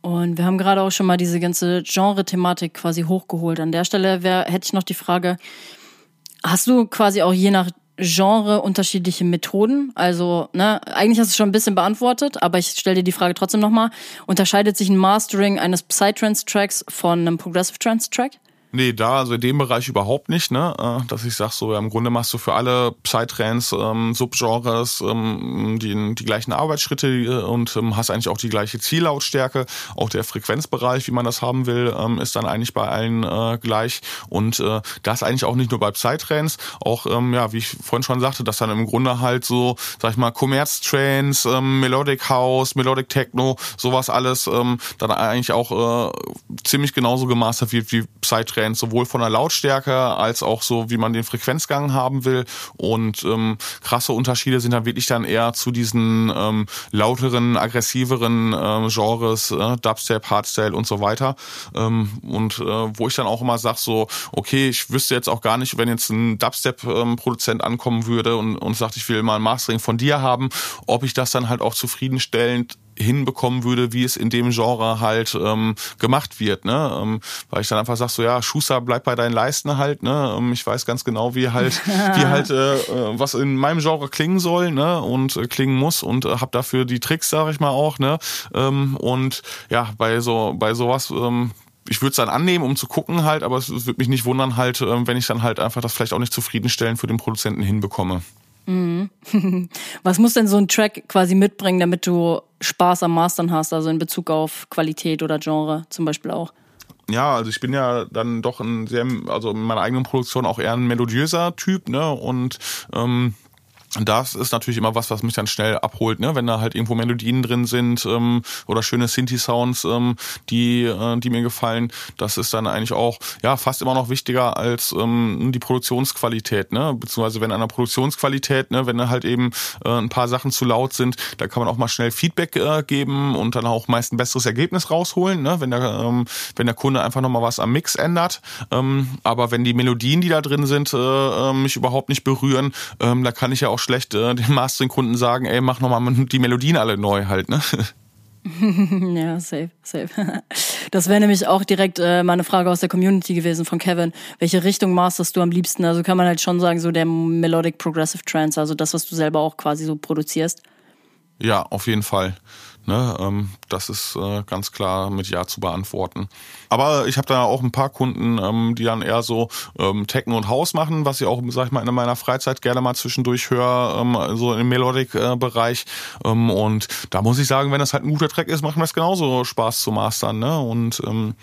Und wir haben gerade auch schon mal diese ganze Genre-Thematik quasi hochgeholt. An der Stelle wär, hätte ich noch die Frage, hast du quasi auch je nach Genre unterschiedliche Methoden? Also, ne, eigentlich hast du schon ein bisschen beantwortet, aber ich stelle dir die Frage trotzdem nochmal. Unterscheidet sich ein Mastering eines Psytrance-Tracks von einem Progressive Trance-Track? Nee, da, also in dem Bereich überhaupt nicht, ne? Äh, dass ich sag so, ja, im Grunde machst du für alle Psytrance, ähm, Subgenres ähm, die, die gleichen Arbeitsschritte äh, und ähm, hast eigentlich auch die gleiche Ziellautstärke. Auch der Frequenzbereich, wie man das haben will, ähm, ist dann eigentlich bei allen äh, gleich. Und äh, das eigentlich auch nicht nur bei Psytrance, auch, ähm, ja, wie ich vorhin schon sagte, dass dann im Grunde halt so, sag ich mal, Commerz-Trance, ähm, Melodic House, Melodic Techno, sowas alles ähm, dann eigentlich auch äh, ziemlich genauso gemastert wird wie Psytrance Trends, sowohl von der Lautstärke als auch so, wie man den Frequenzgang haben will. Und ähm, krasse Unterschiede sind dann wirklich dann eher zu diesen ähm, lauteren, aggressiveren ähm, Genres, äh, Dubstep, Hardstyle und so weiter. Ähm, und äh, wo ich dann auch immer sage, so, okay, ich wüsste jetzt auch gar nicht, wenn jetzt ein Dubstep-Produzent ankommen würde und, und sagt, ich will mal ein Mastering von dir haben, ob ich das dann halt auch zufriedenstellend hinbekommen würde, wie es in dem Genre halt ähm, gemacht wird, ne? Ähm, weil ich dann einfach sag so, ja, Schuster, bleib bei deinen Leisten halt, ne? Ähm, ich weiß ganz genau, wie halt, wie halt äh, äh, was in meinem Genre klingen soll, ne? Und äh, klingen muss und äh, habe dafür die Tricks, sage ich mal auch, ne? Ähm, und ja, bei so bei sowas ähm, ich würde es dann annehmen, um zu gucken halt, aber es, es würde mich nicht wundern halt, ähm, wenn ich dann halt einfach das vielleicht auch nicht zufriedenstellend für den Produzenten hinbekomme. Mhm. Was muss denn so ein Track quasi mitbringen, damit du Spaß am Mastern hast, also in Bezug auf Qualität oder Genre zum Beispiel auch? ja, also ich bin ja dann doch ein sehr, also in meiner eigenen Produktion auch eher ein melodiöser Typ, ne? Und ähm, das ist natürlich immer was, was mich dann schnell abholt, ne? wenn da halt irgendwo Melodien drin sind ähm, oder schöne Synthi-Sounds, ähm, die, äh, die mir gefallen. Das ist dann eigentlich auch ja fast immer noch wichtiger als ähm, die Produktionsqualität, ne? Beziehungsweise wenn an der Produktionsqualität, ne, wenn da halt eben äh, ein paar Sachen zu laut sind, da kann man auch mal schnell Feedback äh, geben und dann auch meist ein besseres Ergebnis rausholen, ne? wenn der ähm, wenn der Kunde einfach nochmal was am Mix ändert. Ähm, aber wenn die Melodien, die da drin sind, äh, äh mich überhaupt nicht berühren, ähm, da kann ich ja auch auch schlecht äh, den Mastering-Kunden sagen, ey, mach nochmal die Melodien alle neu halt, ne? ja, safe, safe. Das wäre nämlich auch direkt äh, mal eine Frage aus der Community gewesen von Kevin. Welche Richtung masterst du am liebsten? Also kann man halt schon sagen, so der Melodic Progressive Trance, also das, was du selber auch quasi so produzierst. Ja, auf jeden Fall. Ne, ähm, das ist äh, ganz klar mit Ja zu beantworten. Aber ich habe da auch ein paar Kunden, ähm, die dann eher so ähm, Techno und House machen, was ich auch, sag ich mal, in meiner Freizeit gerne mal zwischendurch höre, ähm, so im Melodic-Bereich. Äh, ähm, und da muss ich sagen, wenn das halt ein guter Track ist, macht mir das genauso Spaß zu mastern. Ne? Und ähm,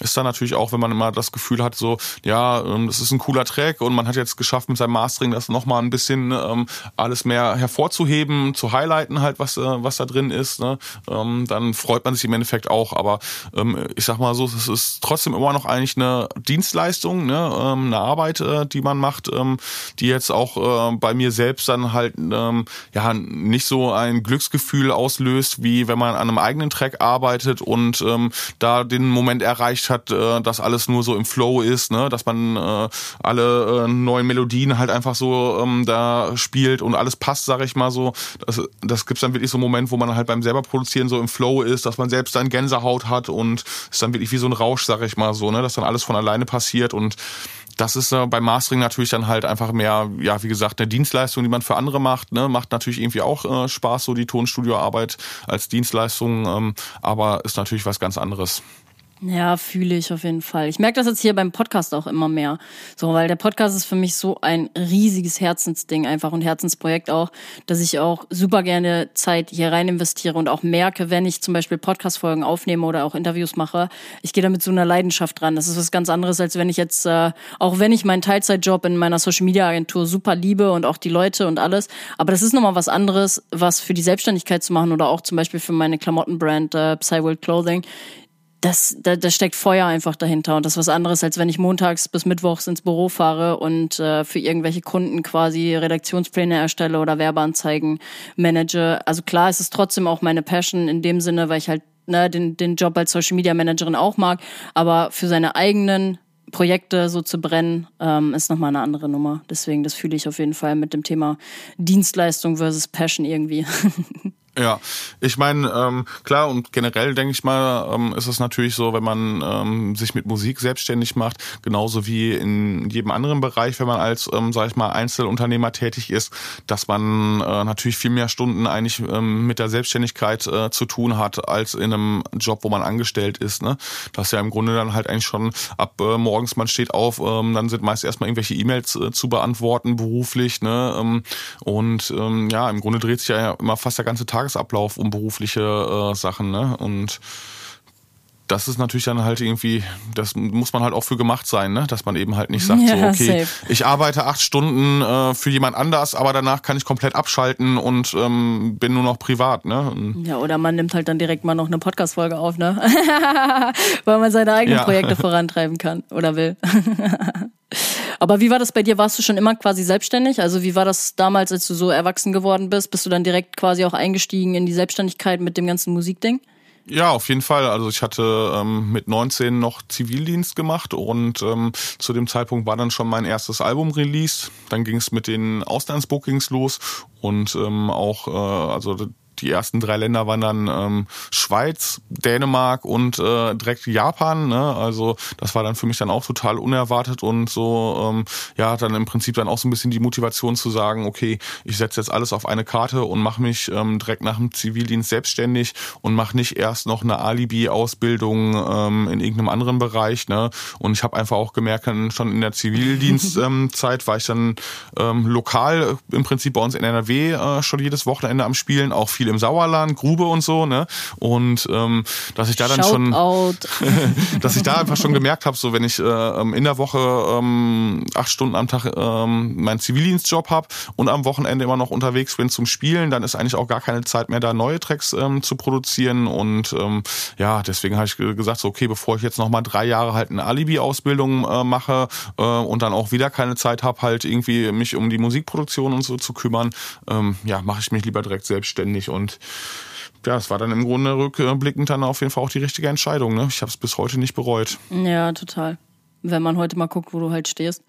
ist dann natürlich auch, wenn man immer das Gefühl hat, so, ja, ähm, das ist ein cooler Track und man hat jetzt geschafft mit seinem Mastering das nochmal ein bisschen ähm, alles mehr hervorzuheben, zu highlighten halt, was, äh, was da drin ist, ne? ähm, dann freut man sich im Endeffekt auch. Aber ähm, ich sag mal so, es ist trotzdem immer noch eigentlich eine Dienstleistung, ne? ähm, eine Arbeit, äh, die man macht, ähm, die jetzt auch äh, bei mir selbst dann halt ähm, ja nicht so ein Glücksgefühl auslöst, wie wenn man an einem eigenen Track arbeitet und ähm, da den Moment erreicht hat, äh, dass alles nur so im Flow ist, ne? dass man äh, alle äh, neuen Melodien halt einfach so ähm, da spielt und alles passt, sag ich mal so. Das, das gibt's dann wirklich so einen Moment, wo man halt beim selber produzieren so im Flow ist, dass man selbst dann Gänsehaut hat und ist dann wirklich wie so ein Rausch, sag ich mal so, ne? dass dann alles von alleine passiert und das ist äh, beim Mastering natürlich dann halt einfach mehr, ja, wie gesagt, eine Dienstleistung, die man für andere macht. Ne? Macht natürlich irgendwie auch äh, Spaß, so die Tonstudioarbeit als Dienstleistung, ähm, aber ist natürlich was ganz anderes. Ja, fühle ich auf jeden Fall. Ich merke das jetzt hier beim Podcast auch immer mehr. So, weil der Podcast ist für mich so ein riesiges Herzensding einfach und Herzensprojekt auch, dass ich auch super gerne Zeit hier rein investiere und auch merke, wenn ich zum Beispiel Podcast-Folgen aufnehme oder auch Interviews mache, ich gehe da mit so einer Leidenschaft dran. Das ist was ganz anderes, als wenn ich jetzt, äh, auch wenn ich meinen Teilzeitjob in meiner Social Media Agentur super liebe und auch die Leute und alles, aber das ist nochmal was anderes, was für die Selbstständigkeit zu machen oder auch zum Beispiel für meine Klamottenbrand äh, Psyworld Clothing das, da, da steckt Feuer einfach dahinter und das ist was anderes, als wenn ich montags bis mittwochs ins Büro fahre und äh, für irgendwelche Kunden quasi Redaktionspläne erstelle oder Werbeanzeigen manage. Also klar, es ist trotzdem auch meine Passion in dem Sinne, weil ich halt ne, den, den Job als Social Media Managerin auch mag, aber für seine eigenen Projekte so zu brennen, ähm, ist nochmal eine andere Nummer. Deswegen, das fühle ich auf jeden Fall mit dem Thema Dienstleistung versus Passion irgendwie. Ja, ich meine, ähm, klar und generell denke ich mal, ähm, ist es natürlich so, wenn man ähm, sich mit Musik selbstständig macht, genauso wie in jedem anderen Bereich, wenn man als, ähm, sag ich mal, Einzelunternehmer tätig ist, dass man äh, natürlich viel mehr Stunden eigentlich ähm, mit der Selbstständigkeit äh, zu tun hat, als in einem Job, wo man angestellt ist. Ne? Das ist ja im Grunde dann halt eigentlich schon ab äh, morgens, man steht auf, ähm, dann sind meist erstmal irgendwelche E-Mails äh, zu beantworten, beruflich, ne? Ähm, und ähm, ja, im Grunde dreht sich ja immer fast der ganze Tag Tagesablauf um berufliche äh, Sachen, ne? Und das ist natürlich dann halt irgendwie, das muss man halt auch für gemacht sein, ne? dass man eben halt nicht sagt, ja, so, okay, safe. ich arbeite acht Stunden äh, für jemand anders, aber danach kann ich komplett abschalten und ähm, bin nur noch privat. Ne? Ja, oder man nimmt halt dann direkt mal noch eine Podcast-Folge auf, ne? weil man seine eigenen ja. Projekte vorantreiben kann oder will. Aber wie war das bei dir? Warst du schon immer quasi selbstständig? Also wie war das damals, als du so erwachsen geworden bist? Bist du dann direkt quasi auch eingestiegen in die Selbstständigkeit mit dem ganzen Musikding? Ja, auf jeden Fall. Also ich hatte ähm, mit 19 noch Zivildienst gemacht und ähm, zu dem Zeitpunkt war dann schon mein erstes Album released. Dann ging es mit den Auslandsbookings los und ähm, auch, äh, also die ersten drei Länder waren dann ähm, Schweiz, Dänemark und äh, direkt Japan. Ne? Also das war dann für mich dann auch total unerwartet und so, ähm, ja, dann im Prinzip dann auch so ein bisschen die Motivation zu sagen, okay, ich setze jetzt alles auf eine Karte und mache mich ähm, direkt nach dem Zivildienst selbstständig und mache nicht erst noch eine Alibi-Ausbildung ähm, in irgendeinem anderen Bereich. Ne? Und ich habe einfach auch gemerkt, schon in der Zivildienstzeit ähm, war ich dann ähm, lokal im Prinzip bei uns in NRW äh, schon jedes Wochenende am Spielen, auch viel im Sauerland, Grube und so. Ne? Und ähm, dass ich da dann Shout schon, dass ich da einfach schon gemerkt habe, so wenn ich äh, ähm, in der Woche ähm, acht Stunden am Tag ähm, meinen Zivildienstjob habe und am Wochenende immer noch unterwegs bin zum Spielen, dann ist eigentlich auch gar keine Zeit mehr da neue Tracks ähm, zu produzieren und ähm, ja, deswegen habe ich gesagt, so okay, bevor ich jetzt noch mal drei Jahre halt eine Alibi-Ausbildung äh, mache äh, und dann auch wieder keine Zeit habe, halt irgendwie mich um die Musikproduktion und so zu kümmern, ähm, ja, mache ich mich lieber direkt selbstständig und ja, es war dann im Grunde rückblickend dann auf jeden Fall auch die richtige Entscheidung. Ne? Ich habe es bis heute nicht bereut. Ja, total. Wenn man heute mal guckt, wo du halt stehst.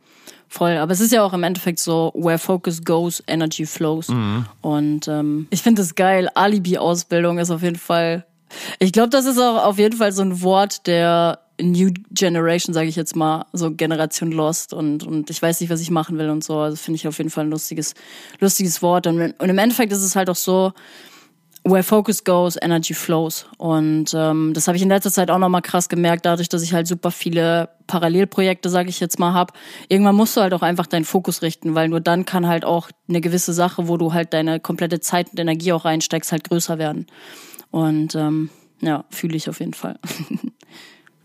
Voll. Aber es ist ja auch im Endeffekt so, where focus goes, energy flows. Mhm. Und ähm, ich finde es geil. Alibi-Ausbildung ist auf jeden Fall. Ich glaube, das ist auch auf jeden Fall so ein Wort der New Generation, sage ich jetzt mal, so Generation Lost und, und ich weiß nicht, was ich machen will und so. Also finde ich auf jeden Fall ein lustiges, lustiges Wort. Und, und im Endeffekt ist es halt auch so, where focus goes, energy flows. Und ähm, das habe ich in letzter Zeit auch nochmal krass gemerkt, dadurch, dass ich halt super viele Parallelprojekte, sage ich jetzt mal, hab. Irgendwann musst du halt auch einfach deinen Fokus richten, weil nur dann kann halt auch eine gewisse Sache, wo du halt deine komplette Zeit und Energie auch reinsteckst, halt größer werden. Und ähm, ja, fühle ich auf jeden Fall.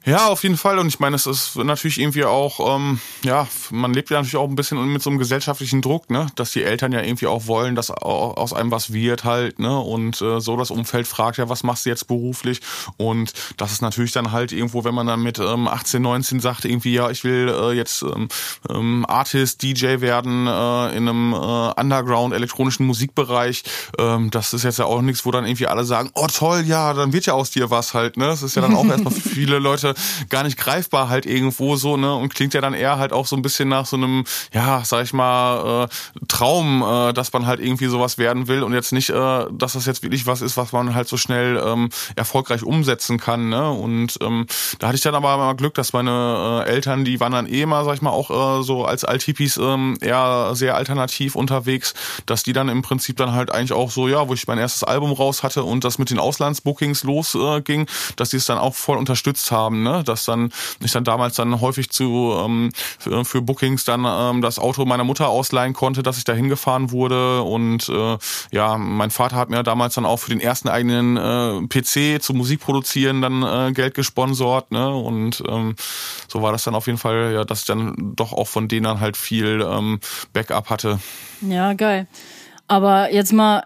Ja, auf jeden Fall. Und ich meine, es ist natürlich irgendwie auch, ähm, ja, man lebt ja natürlich auch ein bisschen mit so einem gesellschaftlichen Druck, ne, dass die Eltern ja irgendwie auch wollen, dass aus einem was wird halt, ne, und äh, so das Umfeld fragt ja, was machst du jetzt beruflich? Und das ist natürlich dann halt irgendwo, wenn man dann mit ähm, 18, 19 sagt, irgendwie, ja, ich will äh, jetzt ähm, ähm, Artist, DJ werden äh, in einem äh, Underground elektronischen Musikbereich, ähm, das ist jetzt ja auch nichts, wo dann irgendwie alle sagen, oh toll, ja, dann wird ja aus dir was halt, ne? Das ist ja dann auch erstmal für viele Leute gar nicht greifbar halt irgendwo so, ne? Und klingt ja dann eher halt auch so ein bisschen nach so einem, ja, sag ich mal, äh, Traum, äh, dass man halt irgendwie sowas werden will und jetzt nicht, äh, dass das jetzt wirklich was ist, was man halt so schnell ähm, erfolgreich umsetzen kann, ne? Und ähm, da hatte ich dann aber mal Glück, dass meine äh, Eltern, die waren dann eh mal, sag ich mal, auch äh, so als Altipis ähm, eher sehr alternativ unterwegs, dass die dann im Prinzip dann halt eigentlich auch so, ja, wo ich mein erstes Album raus hatte und das mit den Auslandsbookings losging, äh, dass die es dann auch voll unterstützt haben, ne? Dass dann ich dann damals dann häufig zu ähm, für, für Bookings dann ähm, das Auto meiner Mutter ausleihen konnte, dass ich da hingefahren wurde und äh, ja, mein Vater hat mir damals dann auch für den ersten eigenen äh, PC zu Musik produzieren dann äh, Geld gesponsort, ne? Und ähm, so war das dann auf jeden Fall, ja, dass ich dann doch auch von denen dann halt viel ähm, Backup hatte. Ja, geil. Aber jetzt mal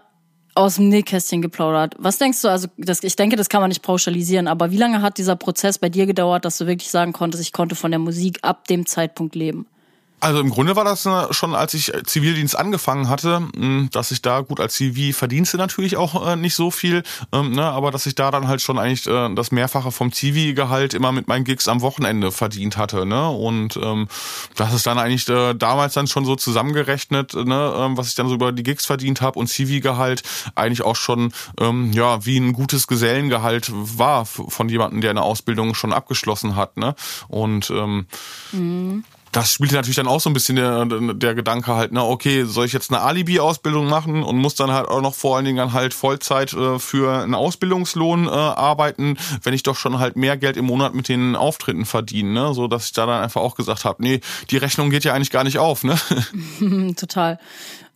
aus dem Nähkästchen geplaudert. Was denkst du, also das, ich denke, das kann man nicht pauschalisieren, aber wie lange hat dieser Prozess bei dir gedauert, dass du wirklich sagen konntest, ich konnte von der Musik ab dem Zeitpunkt leben? Also im Grunde war das äh, schon, als ich äh, Zivildienst angefangen hatte, dass ich da gut als Zivi verdienste natürlich auch äh, nicht so viel, ähm, ne, aber dass ich da dann halt schon eigentlich das Mehrfache vom Zivi-Gehalt immer mit meinen Gigs am Wochenende verdient hatte, ne, und ähm, das ist dann eigentlich damals dann schon so zusammengerechnet, ne, ähm, was ich dann so über die Gigs verdient habe und Zivi-Gehalt eigentlich auch schon ja wie ein gutes Gesellengehalt war von jemandem, der eine Ausbildung schon abgeschlossen hat, und ähm, mhm das spielte natürlich dann auch so ein bisschen der, der Gedanke halt, na okay, soll ich jetzt eine Alibi-Ausbildung machen und muss dann halt auch noch vor allen Dingen dann halt Vollzeit äh, für einen Ausbildungslohn äh, arbeiten, wenn ich doch schon halt mehr Geld im Monat mit den Auftritten verdiene, ne? So dass ich da dann einfach auch gesagt habe, nee, die Rechnung geht ja eigentlich gar nicht auf, ne? Total.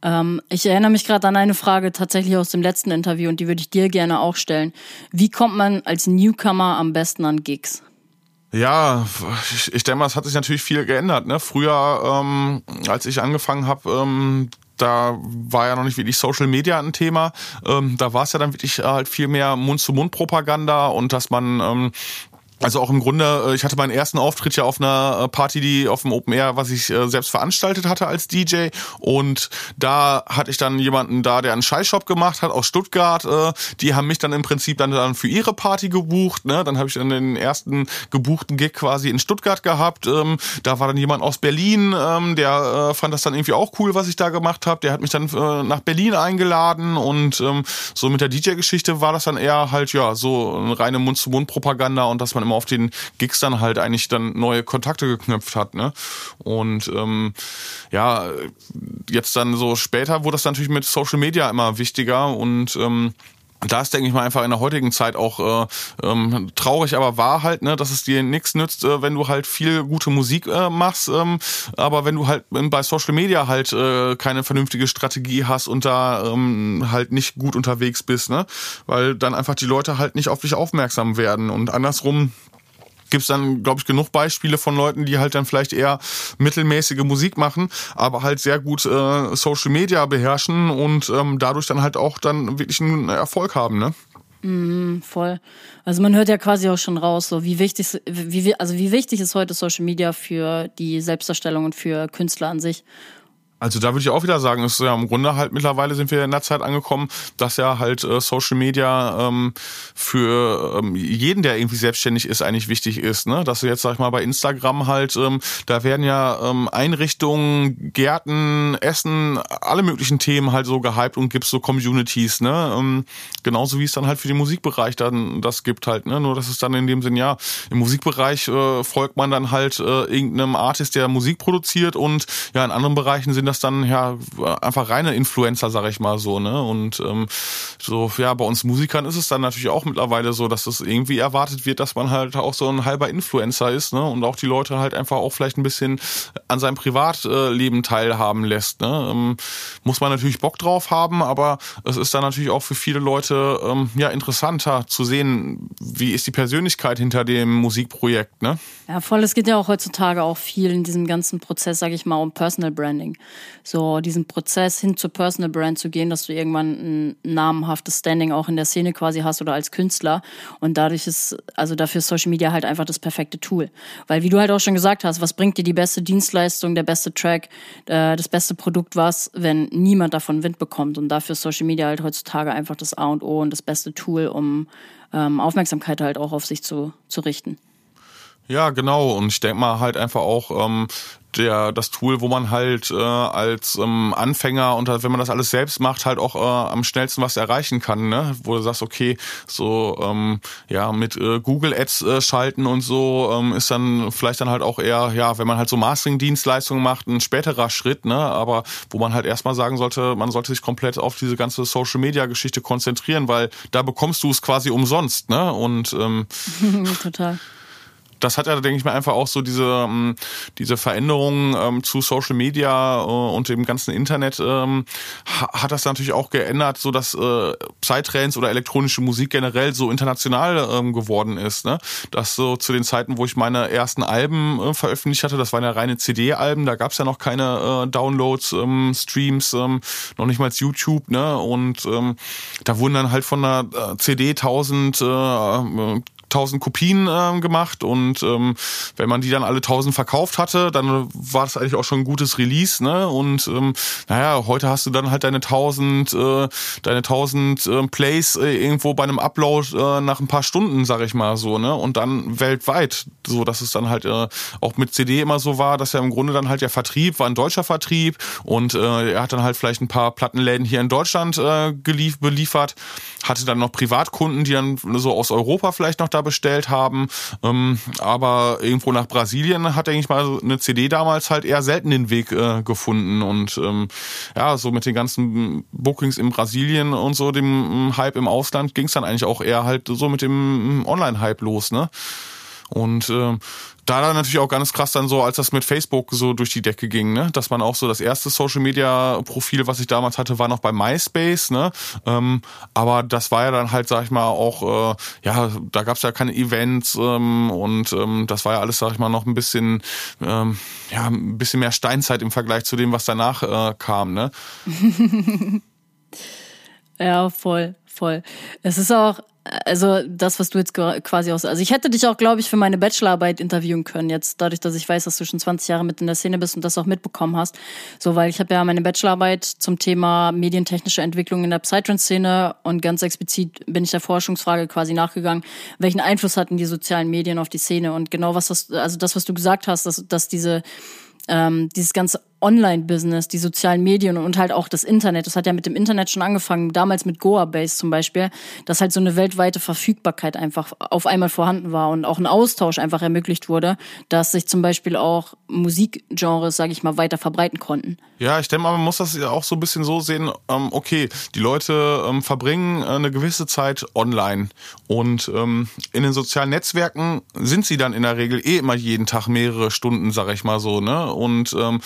Ähm, ich erinnere mich gerade an eine Frage tatsächlich aus dem letzten Interview und die würde ich dir gerne auch stellen. Wie kommt man als Newcomer am besten an Gigs? Ja, ich, ich denke mal, es hat sich natürlich viel geändert. Ne? Früher, ähm, als ich angefangen habe, ähm, da war ja noch nicht wirklich Social Media ein Thema. Ähm, da war es ja dann wirklich halt viel mehr Mund-zu-Mund-Propaganda und dass man ähm, Also auch im Grunde, äh, ich hatte meinen ersten Auftritt ja auf einer äh, Party, die auf dem Open Air, was ich äh, selbst veranstaltet hatte als DJ. Und da hatte ich dann jemanden da, der einen Scheißshop gemacht hat aus Stuttgart. Die haben mich dann im Prinzip dann, dann für ihre Party gebucht. Ne? Dann habe ich dann den ersten gebuchten Gig quasi in Stuttgart gehabt. Ähm, da war dann jemand aus Berlin, ähm, der fand das dann irgendwie auch cool, was ich da gemacht habe. Der hat mich dann nach Berlin eingeladen und ähm, so mit der DJ-Geschichte war das dann eher halt ja so eine reine Mund-zu-Mund-Propaganda und dass man immer auf den Gigs dann halt eigentlich dann neue Kontakte geknüpft hat. Ne? Und ähm, ja, jetzt dann so später wurde das natürlich mit Social Media immer wichtiger und ähm, da ist, denke ich mal, einfach in der heutigen Zeit auch äh, ähm, traurig, aber wahr halt, ne, dass es dir nichts nützt, äh, wenn du halt viel gute Musik äh, machst, ähm, aber wenn du halt bei Social Media halt äh, keine vernünftige Strategie hast und da ähm, halt nicht gut unterwegs bist, ne, weil dann einfach die Leute halt nicht auf dich aufmerksam werden. Und andersrum gibt's dann, glaube ich, genug Beispiele von Leuten, die halt dann vielleicht eher mittelmäßige Musik machen, aber halt sehr gut äh, Social Media beherrschen und ähm, dadurch dann halt auch dann wirklich einen Erfolg haben, ne? Mm, voll. Also man hört ja quasi auch schon raus, so wie wichtig, wie, also wie wichtig ist heute Social Media für die Selbstdarstellung und für Künstler an sich. Also da würde ich auch wieder sagen, ist ja im Grunde halt mittlerweile sind wir in der Zeit angekommen, dass ja halt äh, Social Media ähm, für ähm, jeden, der irgendwie selbstständig ist, eigentlich wichtig ist. Ne? Dass du jetzt, sag ich mal, bei Instagram halt, ähm, da werden ja ähm, Einrichtungen, Gärten, Essen, alle möglichen Themen halt so gehypt und gibt so Communities, ne? Ähm, genauso wie es dann halt für den Musikbereich dann das gibt halt, ne? Nur dass es dann in dem Sinn, ja, im Musikbereich äh, folgt man dann halt äh, irgendeinem Artist, der Musik produziert und ja, in anderen Bereichen sind das das dann ja einfach reine Influencer, sag ich mal so, ne? Und ähm, so, ja, bei uns Musikern ist es dann natürlich auch mittlerweile so, dass es irgendwie erwartet wird, dass man halt auch so ein halber Influencer ist, ne? Und auch die Leute halt einfach auch vielleicht ein bisschen an seinem Privatleben teilhaben lässt. Ne? Ähm, muss man natürlich Bock drauf haben, aber es ist dann natürlich auch für viele Leute ähm, ja interessanter zu sehen, wie ist die Persönlichkeit hinter dem Musikprojekt, ne? Ja, voll. Es geht ja auch heutzutage auch viel in diesem ganzen Prozess, sage ich mal, um Personal Branding so diesen Prozess hin zur Personal Brand zu gehen, dass du irgendwann ein namenhaftes Standing auch in der Szene quasi hast oder als Künstler. Und dadurch ist, also dafür ist Social Media halt einfach das perfekte Tool. Weil wie du halt auch schon gesagt hast, was bringt dir die beste Dienstleistung, der beste Track, äh, das beste Produkt was, wenn niemand davon Wind bekommt? Und dafür ist Social Media halt heutzutage einfach das A und O und das beste Tool, um ähm, Aufmerksamkeit halt auch auf sich zu, zu richten. Ja, genau. Und ich denke mal halt einfach auch, ähm, der das Tool, wo man halt äh, als ähm, Anfänger und wenn man das alles selbst macht, halt auch äh, am schnellsten was erreichen kann, ne? Wo du sagst, okay, so ähm, ja mit äh, Google Ads äh, schalten und so ähm, ist dann vielleicht dann halt auch eher, ja, wenn man halt so Mastering-Dienstleistungen macht, ein späterer Schritt, ne? Aber wo man halt erstmal sagen sollte, man sollte sich komplett auf diese ganze Social Media Geschichte konzentrieren, weil da bekommst du es quasi umsonst, ne? Und ähm, total das hat ja, denke ich mal, einfach auch so diese, ähm, diese Veränderung ähm, zu Social Media äh, und dem ganzen Internet ähm, hat das natürlich auch geändert, so dass äh, Psytrance oder elektronische Musik generell so international ähm, geworden ist. Ne? Das so zu den Zeiten, wo ich meine ersten Alben äh, veröffentlicht hatte, das waren ja reine CD-Alben, da gab es ja noch keine äh, Downloads, ähm, Streams, ähm, noch nicht mal YouTube, ne? Und ähm, da wurden dann halt von einer CD 1000 äh, 1000 Kopien ähm, gemacht und ähm, wenn man die dann alle 1000 verkauft hatte, dann war das eigentlich auch schon ein gutes Release, ne? Und ähm, naja, heute hast du dann halt deine 1000 äh, deine 1000 äh, Plays äh, irgendwo bei einem Upload äh, nach ein paar Stunden, sag ich mal so, ne? Und dann weltweit, so dass es dann halt äh, auch mit CD immer so war, dass ja im Grunde dann halt der Vertrieb war ein deutscher Vertrieb und äh, er hat dann halt vielleicht ein paar Plattenläden hier in Deutschland äh, gelief beliefert, hatte dann noch Privatkunden, die dann so aus Europa vielleicht noch da bestellt haben. Ähm, aber irgendwo nach Brasilien hat, denke ich mal, eine CD damals halt eher selten den Weg äh, gefunden. Und ähm, ja, so mit den ganzen Bookings in Brasilien und so, dem ähm, Hype im Ausland, ging es dann eigentlich auch eher halt so mit dem ähm, Online-Hype los, ne? Und äh, da dann natürlich auch ganz krass dann so, als das mit Facebook so durch die Decke ging, ne, dass man auch so das erste Social Media Profil, was ich damals hatte, war noch bei MySpace, ne, ähm, aber das war ja dann halt, sag ich mal, auch, äh, ja, da gab's ja keine Events ähm, und ähm, das war ja alles, sag ich mal, noch ein bisschen, ähm, ja, ein bisschen mehr Steinzeit im Vergleich zu dem, was danach äh, kam, ne. Ja, voll, voll. Es ist auch, also das, was du jetzt quasi aus. Also ich hätte dich auch, glaube ich, für meine Bachelorarbeit interviewen können, jetzt dadurch, dass ich weiß, dass du schon 20 Jahre mit in der Szene bist und das auch mitbekommen hast. So, weil ich habe ja meine Bachelorarbeit zum Thema medientechnische Entwicklung in der Psytrance-Szene und ganz explizit bin ich der Forschungsfrage quasi nachgegangen, welchen Einfluss hatten die sozialen Medien auf die Szene und genau was das, also das, was du gesagt hast, dass, dass diese ähm, dieses ganze Online-Business, die sozialen Medien und halt auch das Internet. Das hat ja mit dem Internet schon angefangen, damals mit Goa-Base zum Beispiel, dass halt so eine weltweite Verfügbarkeit einfach auf einmal vorhanden war und auch ein Austausch einfach ermöglicht wurde, dass sich zum Beispiel auch Musikgenres, sage ich mal, weiter verbreiten konnten. Ja, ich denke mal, man muss das ja auch so ein bisschen so sehen, ähm, okay, die Leute ähm, verbringen äh, eine gewisse Zeit online und ähm, in den sozialen Netzwerken sind sie dann in der Regel eh immer jeden Tag mehrere Stunden, sag ich mal so, ne? Und ähm,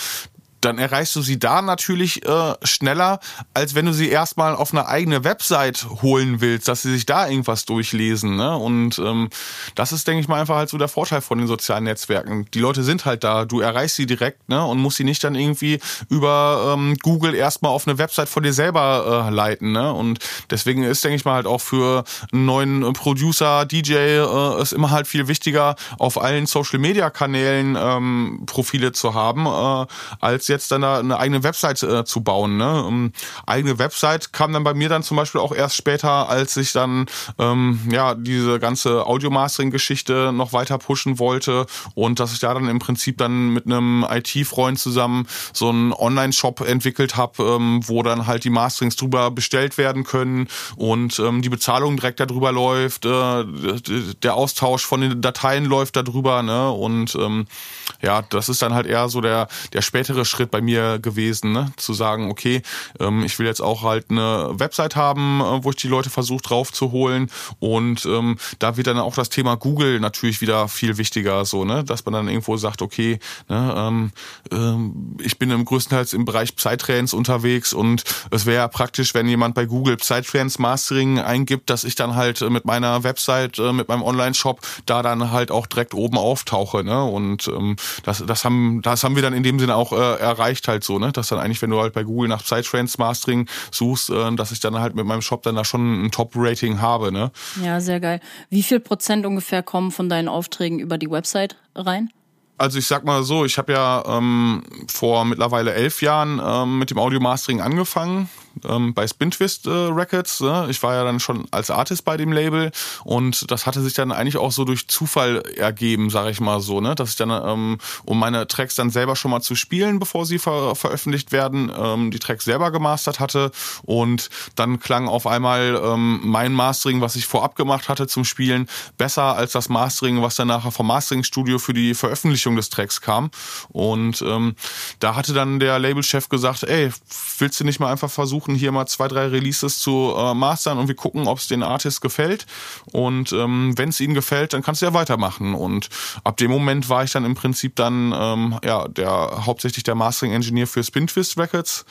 dann erreichst du sie da natürlich äh, schneller, als wenn du sie erstmal auf eine eigene Website holen willst, dass sie sich da irgendwas durchlesen. Ne? Und ähm, das ist, denke ich mal, einfach halt so der Vorteil von den sozialen Netzwerken. Die Leute sind halt da, du erreichst sie direkt ne? und musst sie nicht dann irgendwie über ähm, Google erstmal auf eine Website von dir selber äh, leiten. Ne? Und deswegen ist, denke ich mal, halt auch für einen neuen Producer, DJ, äh, ist immer halt viel wichtiger, auf allen Social-Media-Kanälen ähm, Profile zu haben, äh, als jetzt dann eine eigene Website äh, zu bauen. Ne? Ähm, eigene Website kam dann bei mir dann zum Beispiel auch erst später, als ich dann ähm, ja diese ganze Audio-Mastering-Geschichte noch weiter pushen wollte und dass ich da dann im Prinzip dann mit einem IT-Freund zusammen so einen Online-Shop entwickelt habe, ähm, wo dann halt die Masterings drüber bestellt werden können und ähm, die Bezahlung direkt darüber läuft, äh, der Austausch von den Dateien läuft darüber, ne? Und ähm, ja, das ist dann halt eher so der der spätere Schritt Schritt bei mir gewesen, ne? zu sagen, okay, ähm, ich will jetzt auch halt eine Website haben, äh, wo ich die Leute versuche draufzuholen. Und ähm, da wird dann auch das Thema Google natürlich wieder viel wichtiger, so, ne, dass man dann irgendwo sagt, okay, ne, ähm, ähm, ich bin im größtenteils im Bereich Psytrance unterwegs. Und es wäre praktisch, wenn jemand bei Google Psytrance Mastering eingibt, dass ich dann halt äh, mit meiner Website, äh, mit meinem Online-Shop da dann halt auch direkt oben auftauche, ne, und ähm, das, das haben, das haben wir dann in dem Sinne auch äh, erreicht halt so, ne? Dass dann eigentlich, wenn du halt bei Google nach Psytrance Mastering suchst, äh, dass ich dann halt mit meinem Shop dann da schon ein Top-Rating habe, ne? Ja, sehr geil. Wie viel Prozent ungefähr kommen von deinen Aufträgen über die Website rein? Also ich sag mal so, ich habe ja ähm, vor mittlerweile elf Jahren ähm, mit dem Audio Mastering angefangen ähm, bei Spintwist äh, Records. Ne? Ich war ja dann schon als Artist bei dem Label und das hatte sich dann eigentlich auch so durch Zufall ergeben, sage ich mal so, ne? dass ich dann, ähm, um meine Tracks dann selber schon mal zu spielen, bevor sie ver veröffentlicht werden, ähm, die Tracks selber gemastert hatte und dann klang auf einmal ähm, mein Mastering, was ich vorab gemacht hatte zum Spielen, besser als das Mastering, was dann nachher vom Mastering-Studio für die Veröffentlichung des Tracks kam und ähm, da hatte dann der Labelchef gesagt, ey, willst du nicht mal einfach versuchen, versuchen hier mal zwei, drei Releases zu äh, mastern und wir gucken, ob es den Artist gefällt. Und ähm, wenn es ihnen gefällt, dann kannst du ja weitermachen. Und ab dem Moment war ich dann im Prinzip dann ähm, ja der hauptsächlich der Mastering Engineer für Spintwist Records.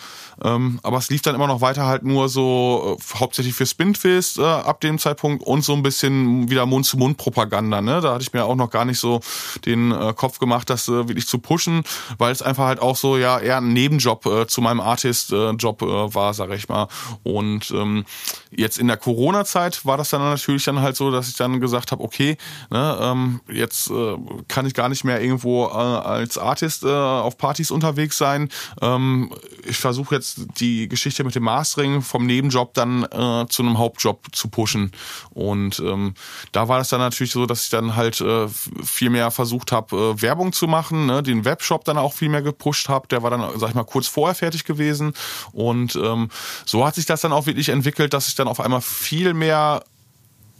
Ähm, aber es lief dann immer noch weiter halt nur so äh, hauptsächlich für Spintwist äh, ab dem Zeitpunkt und so ein bisschen wieder Mund-zu-Mund-Propaganda. Ne? Da hatte ich mir auch noch gar nicht so den äh, Kopf gemacht, das äh, wirklich zu pushen, weil es einfach halt auch so ja eher ein Nebenjob äh, zu meinem Artist-Job äh, war, sag ich mal. Und ähm, jetzt in der Corona-Zeit war das dann natürlich dann halt so, dass ich dann gesagt habe, okay, ne, ähm, jetzt äh, kann ich gar nicht mehr irgendwo äh, als Artist äh, auf Partys unterwegs sein. Ähm, ich versuche jetzt die Geschichte mit dem Mastering vom Nebenjob dann äh, zu einem Hauptjob zu pushen. Und ähm, da war das dann natürlich so, dass ich dann halt äh, viel mehr versucht habe, äh, Werbung zu machen, ne, den Webshop dann auch viel mehr gepusht habe. Der war dann, sag ich mal, kurz vorher fertig gewesen. Und ähm, so hat sich das dann auch wirklich entwickelt, dass ich dann auf einmal viel mehr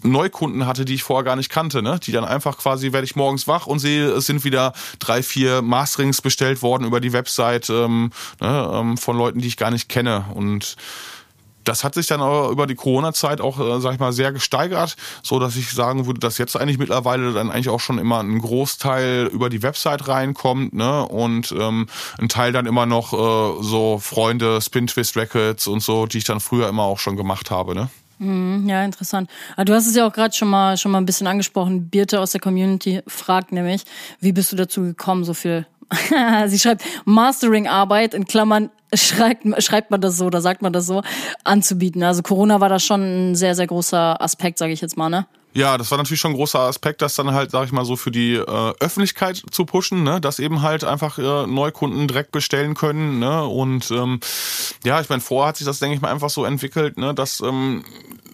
Neukunden hatte, die ich vorher gar nicht kannte, ne? Die dann einfach quasi werde ich morgens wach und sehe, es sind wieder drei, vier Masterings bestellt worden über die Website ähm, ne, ähm, von Leuten, die ich gar nicht kenne. Und das hat sich dann aber über die Corona-Zeit auch, äh, sag ich mal, sehr gesteigert, so dass ich sagen würde, dass jetzt eigentlich mittlerweile dann eigentlich auch schon immer ein Großteil über die Website reinkommt, ne? Und ähm, ein Teil dann immer noch äh, so Freunde, Spin Twist Records und so, die ich dann früher immer auch schon gemacht habe, ne? Mhm, ja, interessant. Aber du hast es ja auch gerade schon mal schon mal ein bisschen angesprochen. Birte aus der Community fragt nämlich, wie bist du dazu gekommen, so viel sie schreibt Mastering-Arbeit in Klammern schreibt, schreibt man das so oder sagt man das so, anzubieten. Also Corona war da schon ein sehr, sehr großer Aspekt, sage ich jetzt mal, ne? Ja, das war natürlich schon ein großer Aspekt, das dann halt, sag ich mal so, für die äh, Öffentlichkeit zu pushen, ne? dass eben halt einfach äh, Neukunden direkt bestellen können. Ne? Und ähm, ja, ich meine, vorher hat sich das, denke ich mal, einfach so entwickelt, ne? dass ähm,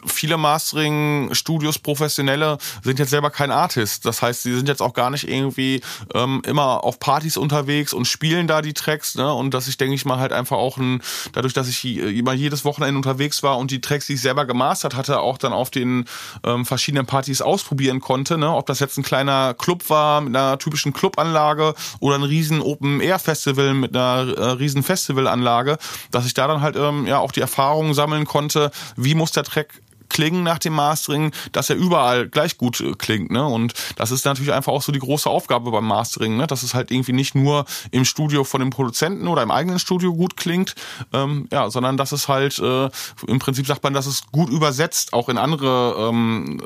viele Mastering-Studios, Professionelle, sind jetzt selber kein Artist. Das heißt, sie sind jetzt auch gar nicht irgendwie ähm, immer auf Partys unterwegs und spielen da die Tracks. Ne? Und dass ich, denke ich mal, halt einfach auch ein, dadurch, dass ich immer jedes Wochenende unterwegs war und die Tracks, die ich selber gemastert hatte, auch dann auf den ähm, verschiedenen Partys ausprobieren konnte. Ne? Ob das jetzt ein kleiner Club war mit einer typischen Clubanlage oder ein riesen Open-Air-Festival mit einer äh, riesen Festivalanlage, dass ich da dann halt ähm, ja auch die Erfahrungen sammeln konnte, wie muss der Track klingen nach dem Mastering, dass er überall gleich gut äh, klingt. Ne? Und das ist natürlich einfach auch so die große Aufgabe beim Mastering, ne? dass es halt irgendwie nicht nur im Studio von dem Produzenten oder im eigenen Studio gut klingt, ähm, ja, sondern dass es halt äh, im Prinzip sagt man, dass es gut übersetzt auch in andere ähm,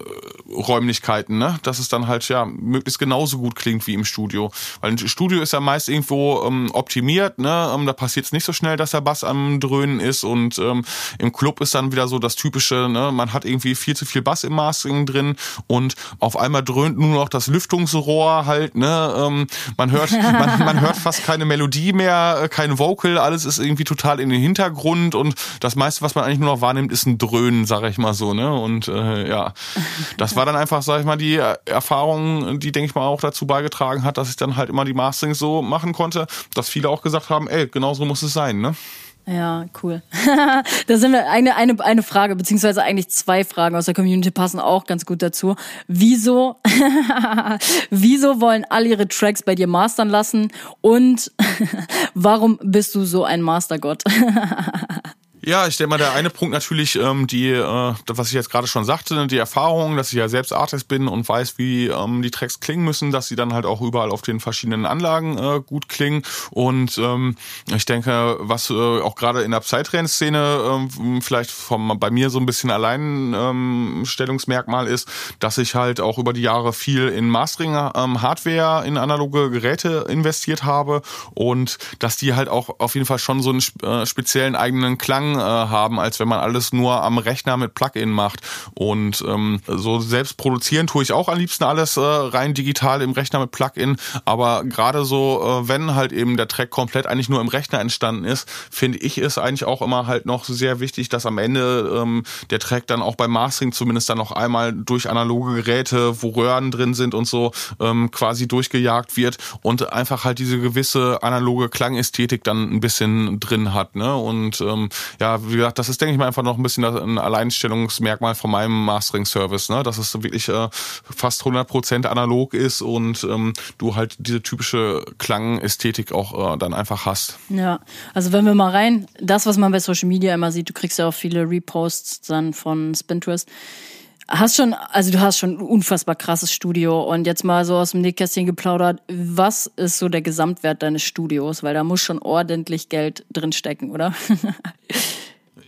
Räumlichkeiten, ne? dass es dann halt ja möglichst genauso gut klingt wie im Studio. Weil ein Studio ist ja meist irgendwo ähm, optimiert, ne? Ähm, da passiert es nicht so schnell, dass der Bass am Dröhnen ist und ähm, im Club ist dann wieder so das typische, ne? man hat hat irgendwie viel zu viel Bass im Mastering drin und auf einmal dröhnt nur noch das Lüftungsrohr halt, ne? Ähm, man hört, man, man hört fast keine Melodie mehr, äh, kein Vocal, alles ist irgendwie total in den Hintergrund und das meiste, was man eigentlich nur noch wahrnimmt, ist ein Dröhnen, sag ich mal so, ne? Und äh, ja, das war dann einfach, sag ich mal, die Erfahrung, die, denke ich mal, auch dazu beigetragen hat, dass ich dann halt immer die Masterings so machen konnte, dass viele auch gesagt haben, ey, genau so muss es sein, ne? Ja, cool. da sind wir eine, eine, eine Frage, beziehungsweise eigentlich zwei Fragen aus der Community passen auch ganz gut dazu. Wieso, wieso wollen alle ihre Tracks bei dir mastern lassen? Und warum bist du so ein Mastergott? Ja, ich denke mal, der eine Punkt natürlich, ähm, die, äh, was ich jetzt gerade schon sagte, ne, die Erfahrung, dass ich ja selbst Artist bin und weiß, wie ähm, die Tracks klingen müssen, dass sie dann halt auch überall auf den verschiedenen Anlagen äh, gut klingen. Und ähm, ich denke, was äh, auch gerade in der Psytrance-Szene ähm, vielleicht vom bei mir so ein bisschen Alleinstellungsmerkmal ähm, ist, dass ich halt auch über die Jahre viel in Mastering-Hardware, ähm, in analoge Geräte investiert habe und dass die halt auch auf jeden Fall schon so einen äh, speziellen eigenen Klang äh, haben, als wenn man alles nur am Rechner mit Plugin macht. Und ähm, so selbst produzieren tue ich auch am liebsten alles äh, rein digital im Rechner mit Plugin. Aber gerade so, äh, wenn halt eben der Track komplett eigentlich nur im Rechner entstanden ist, finde ich es eigentlich auch immer halt noch sehr wichtig, dass am Ende ähm, der Track dann auch beim Mastering zumindest dann noch einmal durch analoge Geräte, wo Röhren drin sind und so, ähm, quasi durchgejagt wird und einfach halt diese gewisse analoge Klangästhetik dann ein bisschen drin hat. Ne? Und ähm, ja, wie gesagt, das ist, denke ich mal, einfach noch ein bisschen ein Alleinstellungsmerkmal von meinem Mastering-Service, ne? dass es wirklich äh, fast 100% analog ist und ähm, du halt diese typische Klangästhetik auch äh, dann einfach hast. Ja, also wenn wir mal rein, das, was man bei Social Media immer sieht, du kriegst ja auch viele Reposts dann von Spinterest, Hast schon, also du hast schon ein unfassbar krasses Studio und jetzt mal so aus dem Nähkästchen geplaudert. Was ist so der Gesamtwert deines Studios? Weil da muss schon ordentlich Geld drin stecken, oder?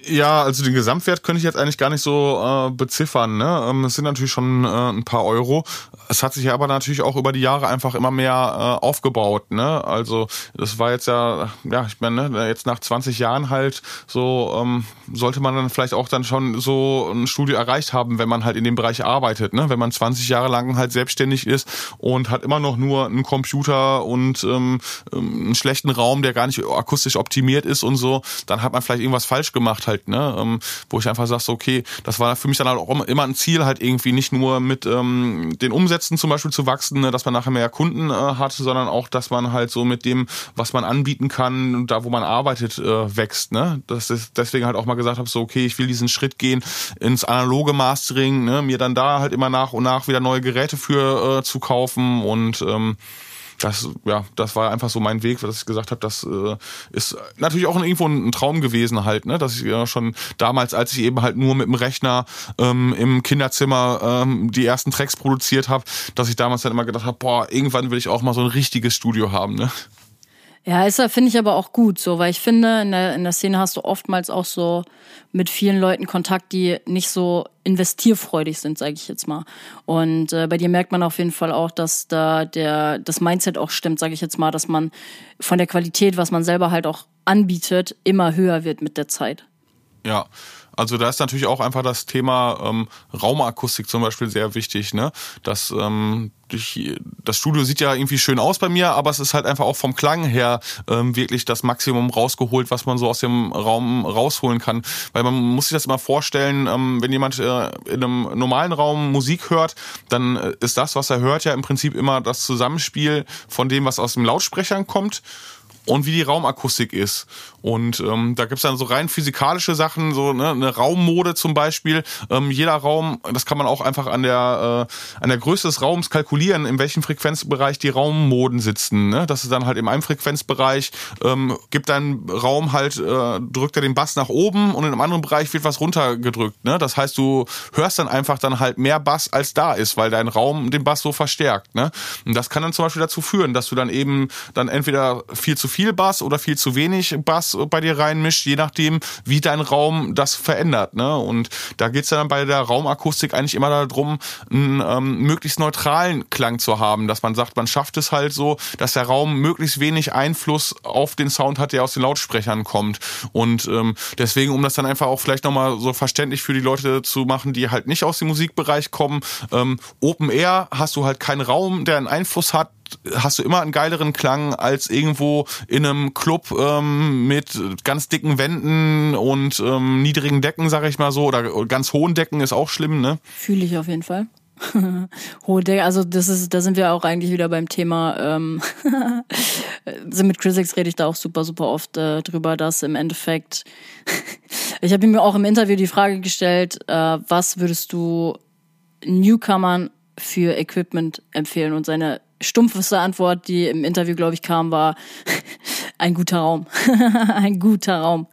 Ja, also den Gesamtwert könnte ich jetzt eigentlich gar nicht so äh, beziffern. Ne? Ähm, es sind natürlich schon äh, ein paar Euro. Es hat sich aber natürlich auch über die Jahre einfach immer mehr äh, aufgebaut. Ne? Also das war jetzt ja, ja, ich meine, ne, jetzt nach 20 Jahren halt so ähm, sollte man dann vielleicht auch dann schon so ein Studio erreicht haben, wenn man halt in dem Bereich arbeitet. Ne? Wenn man 20 Jahre lang halt selbstständig ist und hat immer noch nur einen Computer und ähm, ähm einen schlechten Raum, der gar nicht akustisch optimiert ist und so, dann hat man vielleicht irgendwas falsch gemacht halt, ne? Ähm, wo ich einfach sage, so, okay, das war für mich dann halt auch immer ein Ziel, halt irgendwie nicht nur mit ähm, den Umsätzen zum Beispiel zu wachsen, ne, dass man nachher mehr Kunden äh, hat, sondern auch, dass man halt so mit dem, was man anbieten kann, da wo man arbeitet, äh, wächst. Ne? Das ist deswegen halt auch mal gesagt habe, so, okay, ich will diesen Schritt gehen ins analoge Mastering, ne, mir dann da halt immer nach und nach wieder neue Geräte für äh, zu kaufen und ähm, das, ja, das war einfach so mein Weg, dass ich gesagt habe, das äh, ist natürlich auch irgendwo ein Traum gewesen halt, ne, dass ich ja schon damals, als ich eben halt nur mit dem Rechner ähm, im Kinderzimmer ähm, die ersten Tracks produziert habe, dass ich damals dann immer gedacht habe, boah, irgendwann will ich auch mal so ein richtiges Studio haben, ne. Ja, ist finde ich aber auch gut so, weil ich finde, in der, in der Szene hast du oftmals auch so mit vielen Leuten Kontakt, die nicht so investierfreudig sind, sage ich jetzt mal. Und äh, bei dir merkt man auf jeden Fall auch, dass da der das Mindset auch stimmt, sage ich jetzt mal, dass man von der Qualität, was man selber halt auch anbietet, immer höher wird mit der Zeit. Ja, also da ist natürlich auch einfach das Thema ähm, Raumakustik zum Beispiel sehr wichtig. Ne? Das, ähm, ich, das Studio sieht ja irgendwie schön aus bei mir, aber es ist halt einfach auch vom Klang her ähm, wirklich das Maximum rausgeholt, was man so aus dem Raum rausholen kann. Weil man muss sich das immer vorstellen, ähm, wenn jemand äh, in einem normalen Raum Musik hört, dann äh, ist das, was er hört, ja im Prinzip immer das Zusammenspiel von dem, was aus den Lautsprechern kommt und wie die Raumakustik ist. Und ähm, da gibt's dann so rein physikalische Sachen, so ne, eine Raummode zum Beispiel. Ähm, jeder Raum, das kann man auch einfach an der äh, an der Größe des Raums kalkulieren, in welchem Frequenzbereich die Raummoden sitzen. Ne? Das ist dann halt im einem Frequenzbereich ähm, gibt dein Raum halt äh, drückt er den Bass nach oben und in einem anderen Bereich wird was runtergedrückt. Ne? Das heißt, du hörst dann einfach dann halt mehr Bass als da ist, weil dein Raum den Bass so verstärkt. Ne? Und das kann dann zum Beispiel dazu führen, dass du dann eben dann entweder viel zu viel Bass oder viel zu wenig Bass bei dir reinmischt, je nachdem, wie dein Raum das verändert. Ne? Und da geht's dann bei der Raumakustik eigentlich immer darum, einen ähm, möglichst neutralen Klang zu haben, dass man sagt, man schafft es halt so, dass der Raum möglichst wenig Einfluss auf den Sound hat, der aus den Lautsprechern kommt. Und ähm, deswegen, um das dann einfach auch vielleicht nochmal so verständlich für die Leute zu machen, die halt nicht aus dem Musikbereich kommen, ähm, Open Air hast du halt keinen Raum, der einen Einfluss hat hast du immer einen geileren Klang als irgendwo in einem Club ähm, mit ganz dicken Wänden und ähm, niedrigen Decken, sag ich mal so, oder ganz hohen Decken ist auch schlimm, ne? Fühle ich auf jeden Fall. Hohe Decke, also das ist, da sind wir auch eigentlich wieder beim Thema. Ähm, mit Chrisix rede ich da auch super, super oft äh, drüber, dass im Endeffekt, ich habe mir auch im Interview die Frage gestellt, äh, was würdest du Newcomern für Equipment empfehlen? Und seine stumpfeste Antwort, die im Interview, glaube ich, kam, war ein guter Raum. ein guter Raum.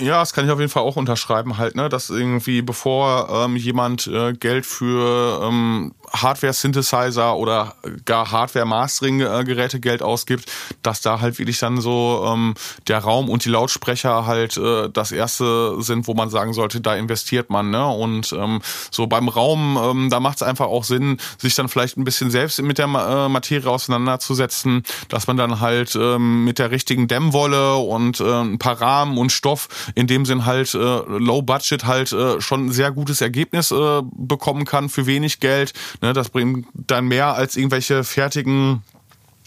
Ja, das kann ich auf jeden Fall auch unterschreiben halt, ne, dass irgendwie bevor ähm, jemand äh, Geld für ähm, Hardware-Synthesizer oder gar Hardware-Mastering-Geräte Geld ausgibt, dass da halt wirklich dann so ähm, der Raum und die Lautsprecher halt äh, das erste sind, wo man sagen sollte, da investiert man. Ne? Und ähm, so beim Raum, ähm, da macht es einfach auch Sinn, sich dann vielleicht ein bisschen selbst mit der äh, Materie auseinanderzusetzen, dass man dann halt ähm, mit der richtigen Dämmwolle und äh, ein paar Rahmen und Stoff in dem Sinn halt äh, Low Budget halt äh, schon ein sehr gutes Ergebnis äh, bekommen kann für wenig Geld. Ne, das bringt dann mehr als irgendwelche fertigen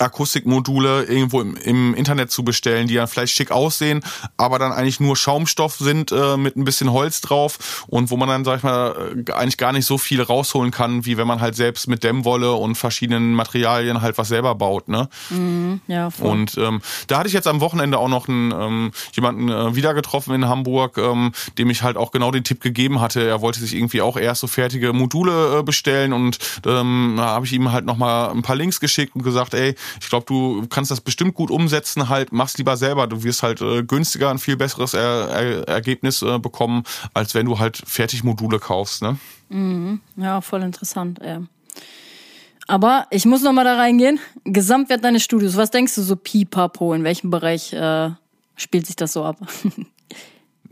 Akustikmodule irgendwo im, im, Internet zu bestellen, die dann vielleicht schick aussehen, aber dann eigentlich nur Schaumstoff sind äh, mit ein bisschen Holz drauf und wo man dann, sag ich mal, äh, eigentlich gar nicht so viel rausholen kann, wie wenn man halt selbst mit Dämmwolle und verschiedenen Materialien halt was selber baut. Ne? Mhm, ja, voll. Und ähm, da hatte ich jetzt am Wochenende auch noch einen, ähm, jemanden äh, wieder getroffen in Hamburg, ähm, dem ich halt auch genau den Tipp gegeben hatte. Er wollte sich irgendwie auch erst so fertige Module äh, bestellen und ähm, da habe ich ihm halt nochmal ein paar Links geschickt und gesagt, ey, ich glaube, du kannst das bestimmt gut umsetzen, halt, mach's lieber selber. Du wirst halt äh, günstiger ein viel besseres er er Ergebnis äh, bekommen, als wenn du halt Fertigmodule kaufst, ne? Mhm. Ja, voll interessant, ey. Aber ich muss noch mal da reingehen. Gesamtwert deines Studios. Was denkst du so pipapo? In welchem Bereich äh, spielt sich das so ab?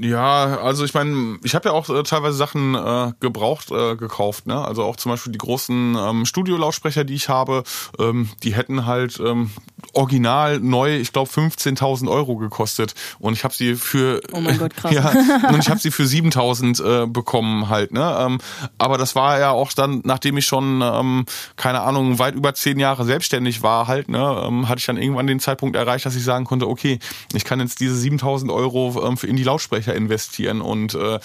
Ja, also ich meine, ich habe ja auch äh, teilweise Sachen äh, gebraucht äh, gekauft, ne? Also auch zum Beispiel die großen ähm, Studiolautsprecher, die ich habe, ähm, die hätten halt ähm, original neu, ich glaube 15.000 Euro gekostet und ich habe sie für oh mein Gott, krass. ja und ich habe sie für 7.000 äh, bekommen halt, ne? Ähm, aber das war ja auch dann, nachdem ich schon ähm, keine Ahnung weit über zehn Jahre selbstständig war halt, ne? Ähm, hatte ich dann irgendwann den Zeitpunkt erreicht, dass ich sagen konnte, okay, ich kann jetzt diese 7.000 Euro ähm, für in die Lautsprecher investieren und äh,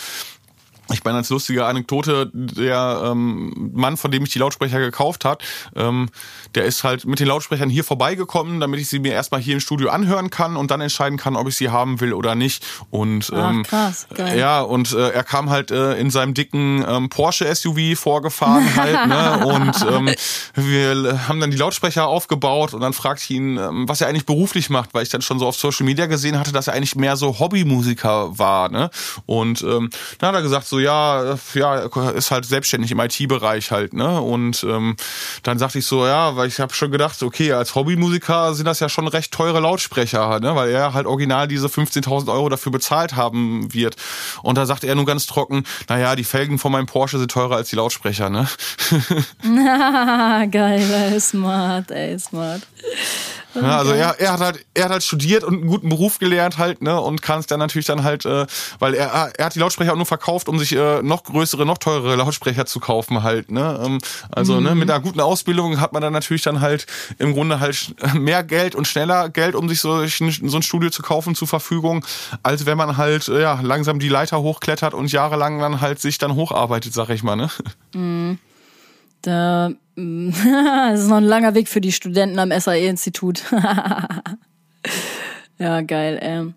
ich meine, als lustige Anekdote, der ähm, Mann, von dem ich die Lautsprecher gekauft hat, ähm, der ist halt mit den Lautsprechern hier vorbeigekommen, damit ich sie mir erstmal hier im Studio anhören kann und dann entscheiden kann, ob ich sie haben will oder nicht. Und ähm, Ach, krass, geil. ja, und äh, er kam halt äh, in seinem dicken ähm, Porsche SUV vorgefahren halt, ne? Und ähm, wir haben dann die Lautsprecher aufgebaut und dann fragte ich ihn, ähm, was er eigentlich beruflich macht, weil ich dann schon so auf Social Media gesehen hatte, dass er eigentlich mehr so Hobbymusiker war, ne? Und ähm, dann hat er gesagt, so, ja, ja, ist halt selbstständig im IT-Bereich halt, ne? Und ähm, dann sagte ich so, ja, weil ich habe schon gedacht, okay, als Hobbymusiker sind das ja schon recht teure Lautsprecher, ne? Weil er halt original diese 15.000 Euro dafür bezahlt haben wird. Und da sagte er nur ganz trocken, naja, die Felgen von meinem Porsche sind teurer als die Lautsprecher, ne? Geil, ey, smart, ey, smart. Ja, also er, er hat halt, er hat halt studiert und einen guten Beruf gelernt halt, ne, und kann es dann natürlich dann halt, äh, weil er, er hat die Lautsprecher auch nur verkauft, um sich äh, noch größere, noch teurere Lautsprecher zu kaufen halt, ne. Ähm, also, mhm. ne, mit einer guten Ausbildung hat man dann natürlich dann halt im Grunde halt mehr Geld und schneller Geld, um sich so, so ein Studio zu kaufen zur Verfügung, als wenn man halt, äh, ja, langsam die Leiter hochklettert und jahrelang dann halt sich dann hocharbeitet, sag ich mal, ne. Mhm. Da, das ist noch ein langer Weg für die Studenten am SAE-Institut. ja, geil. Ähm.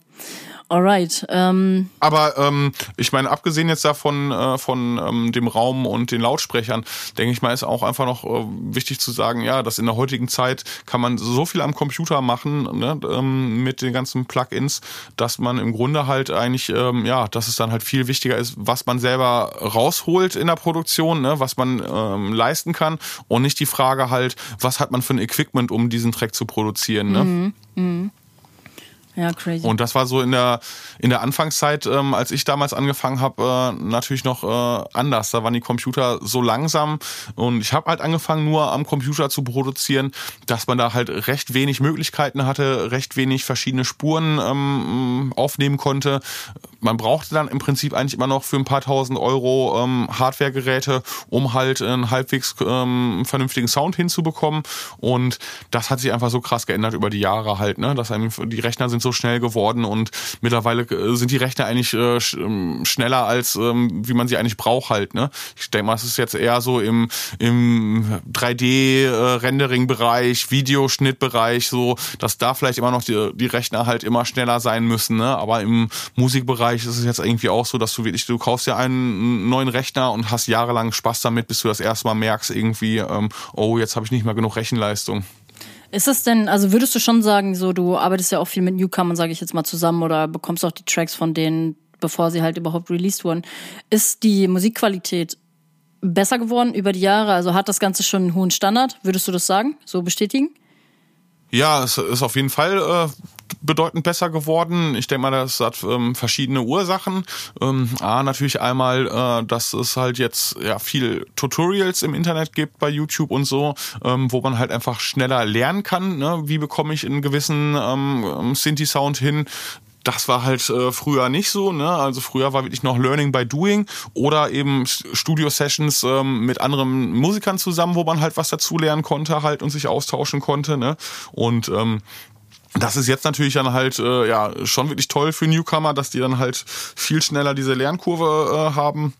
Alright. Ähm. Aber ähm, ich meine, abgesehen jetzt davon äh, von ähm, dem Raum und den Lautsprechern, denke ich mal, ist auch einfach noch äh, wichtig zu sagen, ja, dass in der heutigen Zeit kann man so viel am Computer machen ne, ähm, mit den ganzen Plugins, dass man im Grunde halt eigentlich, ähm, ja, dass es dann halt viel wichtiger ist, was man selber rausholt in der Produktion, ne, was man ähm, leisten kann und nicht die Frage halt, was hat man für ein Equipment, um diesen Track zu produzieren. Ne? Mhm. Mhm. Ja, crazy. Und das war so in der in der Anfangszeit, ähm, als ich damals angefangen habe, äh, natürlich noch äh, anders. Da waren die Computer so langsam und ich habe halt angefangen, nur am Computer zu produzieren, dass man da halt recht wenig Möglichkeiten hatte, recht wenig verschiedene Spuren ähm, aufnehmen konnte. Man brauchte dann im Prinzip eigentlich immer noch für ein paar tausend Euro ähm, Hardwaregeräte, um halt einen halbwegs ähm, vernünftigen Sound hinzubekommen. Und das hat sich einfach so krass geändert über die Jahre halt, ne? Dass einem die Rechner sind so so schnell geworden und mittlerweile äh, sind die Rechner eigentlich äh, ähm, schneller als ähm, wie man sie eigentlich braucht halt. Ne? Ich denke mal, es ist jetzt eher so im, im 3D-Rendering-Bereich, äh, Videoschnittbereich, so, dass da vielleicht immer noch die, die Rechner halt immer schneller sein müssen. Ne? Aber im Musikbereich ist es jetzt irgendwie auch so, dass du wirklich, du kaufst ja einen neuen Rechner und hast jahrelang Spaß damit, bis du das erste Mal merkst, irgendwie, ähm, oh, jetzt habe ich nicht mehr genug Rechenleistung. Ist es denn, also würdest du schon sagen, so du arbeitest ja auch viel mit Newcomern, sage ich jetzt mal zusammen, oder bekommst auch die Tracks von denen, bevor sie halt überhaupt released wurden. Ist die Musikqualität besser geworden über die Jahre? Also hat das Ganze schon einen hohen Standard? Würdest du das sagen? So bestätigen? Ja, es ist auf jeden Fall äh, bedeutend besser geworden. Ich denke mal, das hat ähm, verschiedene Ursachen. Ähm, A, natürlich einmal, äh, dass es halt jetzt ja viel Tutorials im Internet gibt bei YouTube und so, ähm, wo man halt einfach schneller lernen kann. Ne? Wie bekomme ich einen gewissen ähm, Synthi-Sound hin? Das war halt äh, früher nicht so, ne? Also früher war wirklich noch Learning by Doing oder eben Studio-Sessions ähm, mit anderen Musikern zusammen, wo man halt was dazu lernen konnte halt und sich austauschen konnte, ne? Und ähm, das ist jetzt natürlich dann halt äh, ja schon wirklich toll für Newcomer, dass die dann halt viel schneller diese Lernkurve äh, haben.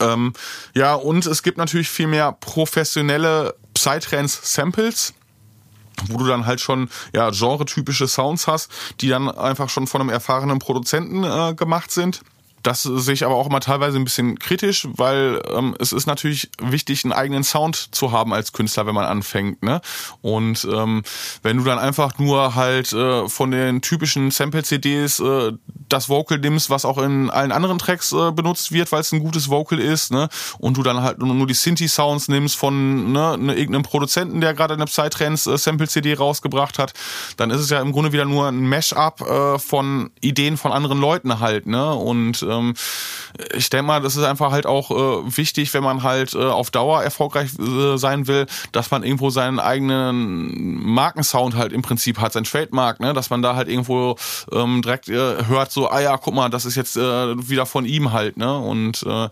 Ähm, ja, und es gibt natürlich viel mehr professionelle Psytrance-Samples wo du dann halt schon ja genre-typische Sounds hast, die dann einfach schon von einem erfahrenen Produzenten äh, gemacht sind. Das sehe ich aber auch immer teilweise ein bisschen kritisch, weil ähm, es ist natürlich wichtig, einen eigenen Sound zu haben als Künstler, wenn man anfängt. Ne? Und ähm, wenn du dann einfach nur halt äh, von den typischen Sample-CDs äh, das Vocal nimmst, was auch in allen anderen Tracks äh, benutzt wird, weil es ein gutes Vocal ist, ne? und du dann halt nur die Synthi-Sounds nimmst von ne, ne, irgendeinem Produzenten, der gerade eine Psytrance äh, rausgebracht hat, dann ist es ja im Grunde wieder nur ein Mash-up äh, von Ideen von anderen Leuten halt. Ne? Und ähm, ich denke mal, das ist einfach halt auch äh, wichtig, wenn man halt äh, auf Dauer erfolgreich äh, sein will, dass man irgendwo seinen eigenen Markensound halt im Prinzip hat, sein Trademark, ne? dass man da halt irgendwo ähm, direkt äh, hört, so, ah ja, guck mal, das ist jetzt äh, wieder von ihm halt, ne? Und äh,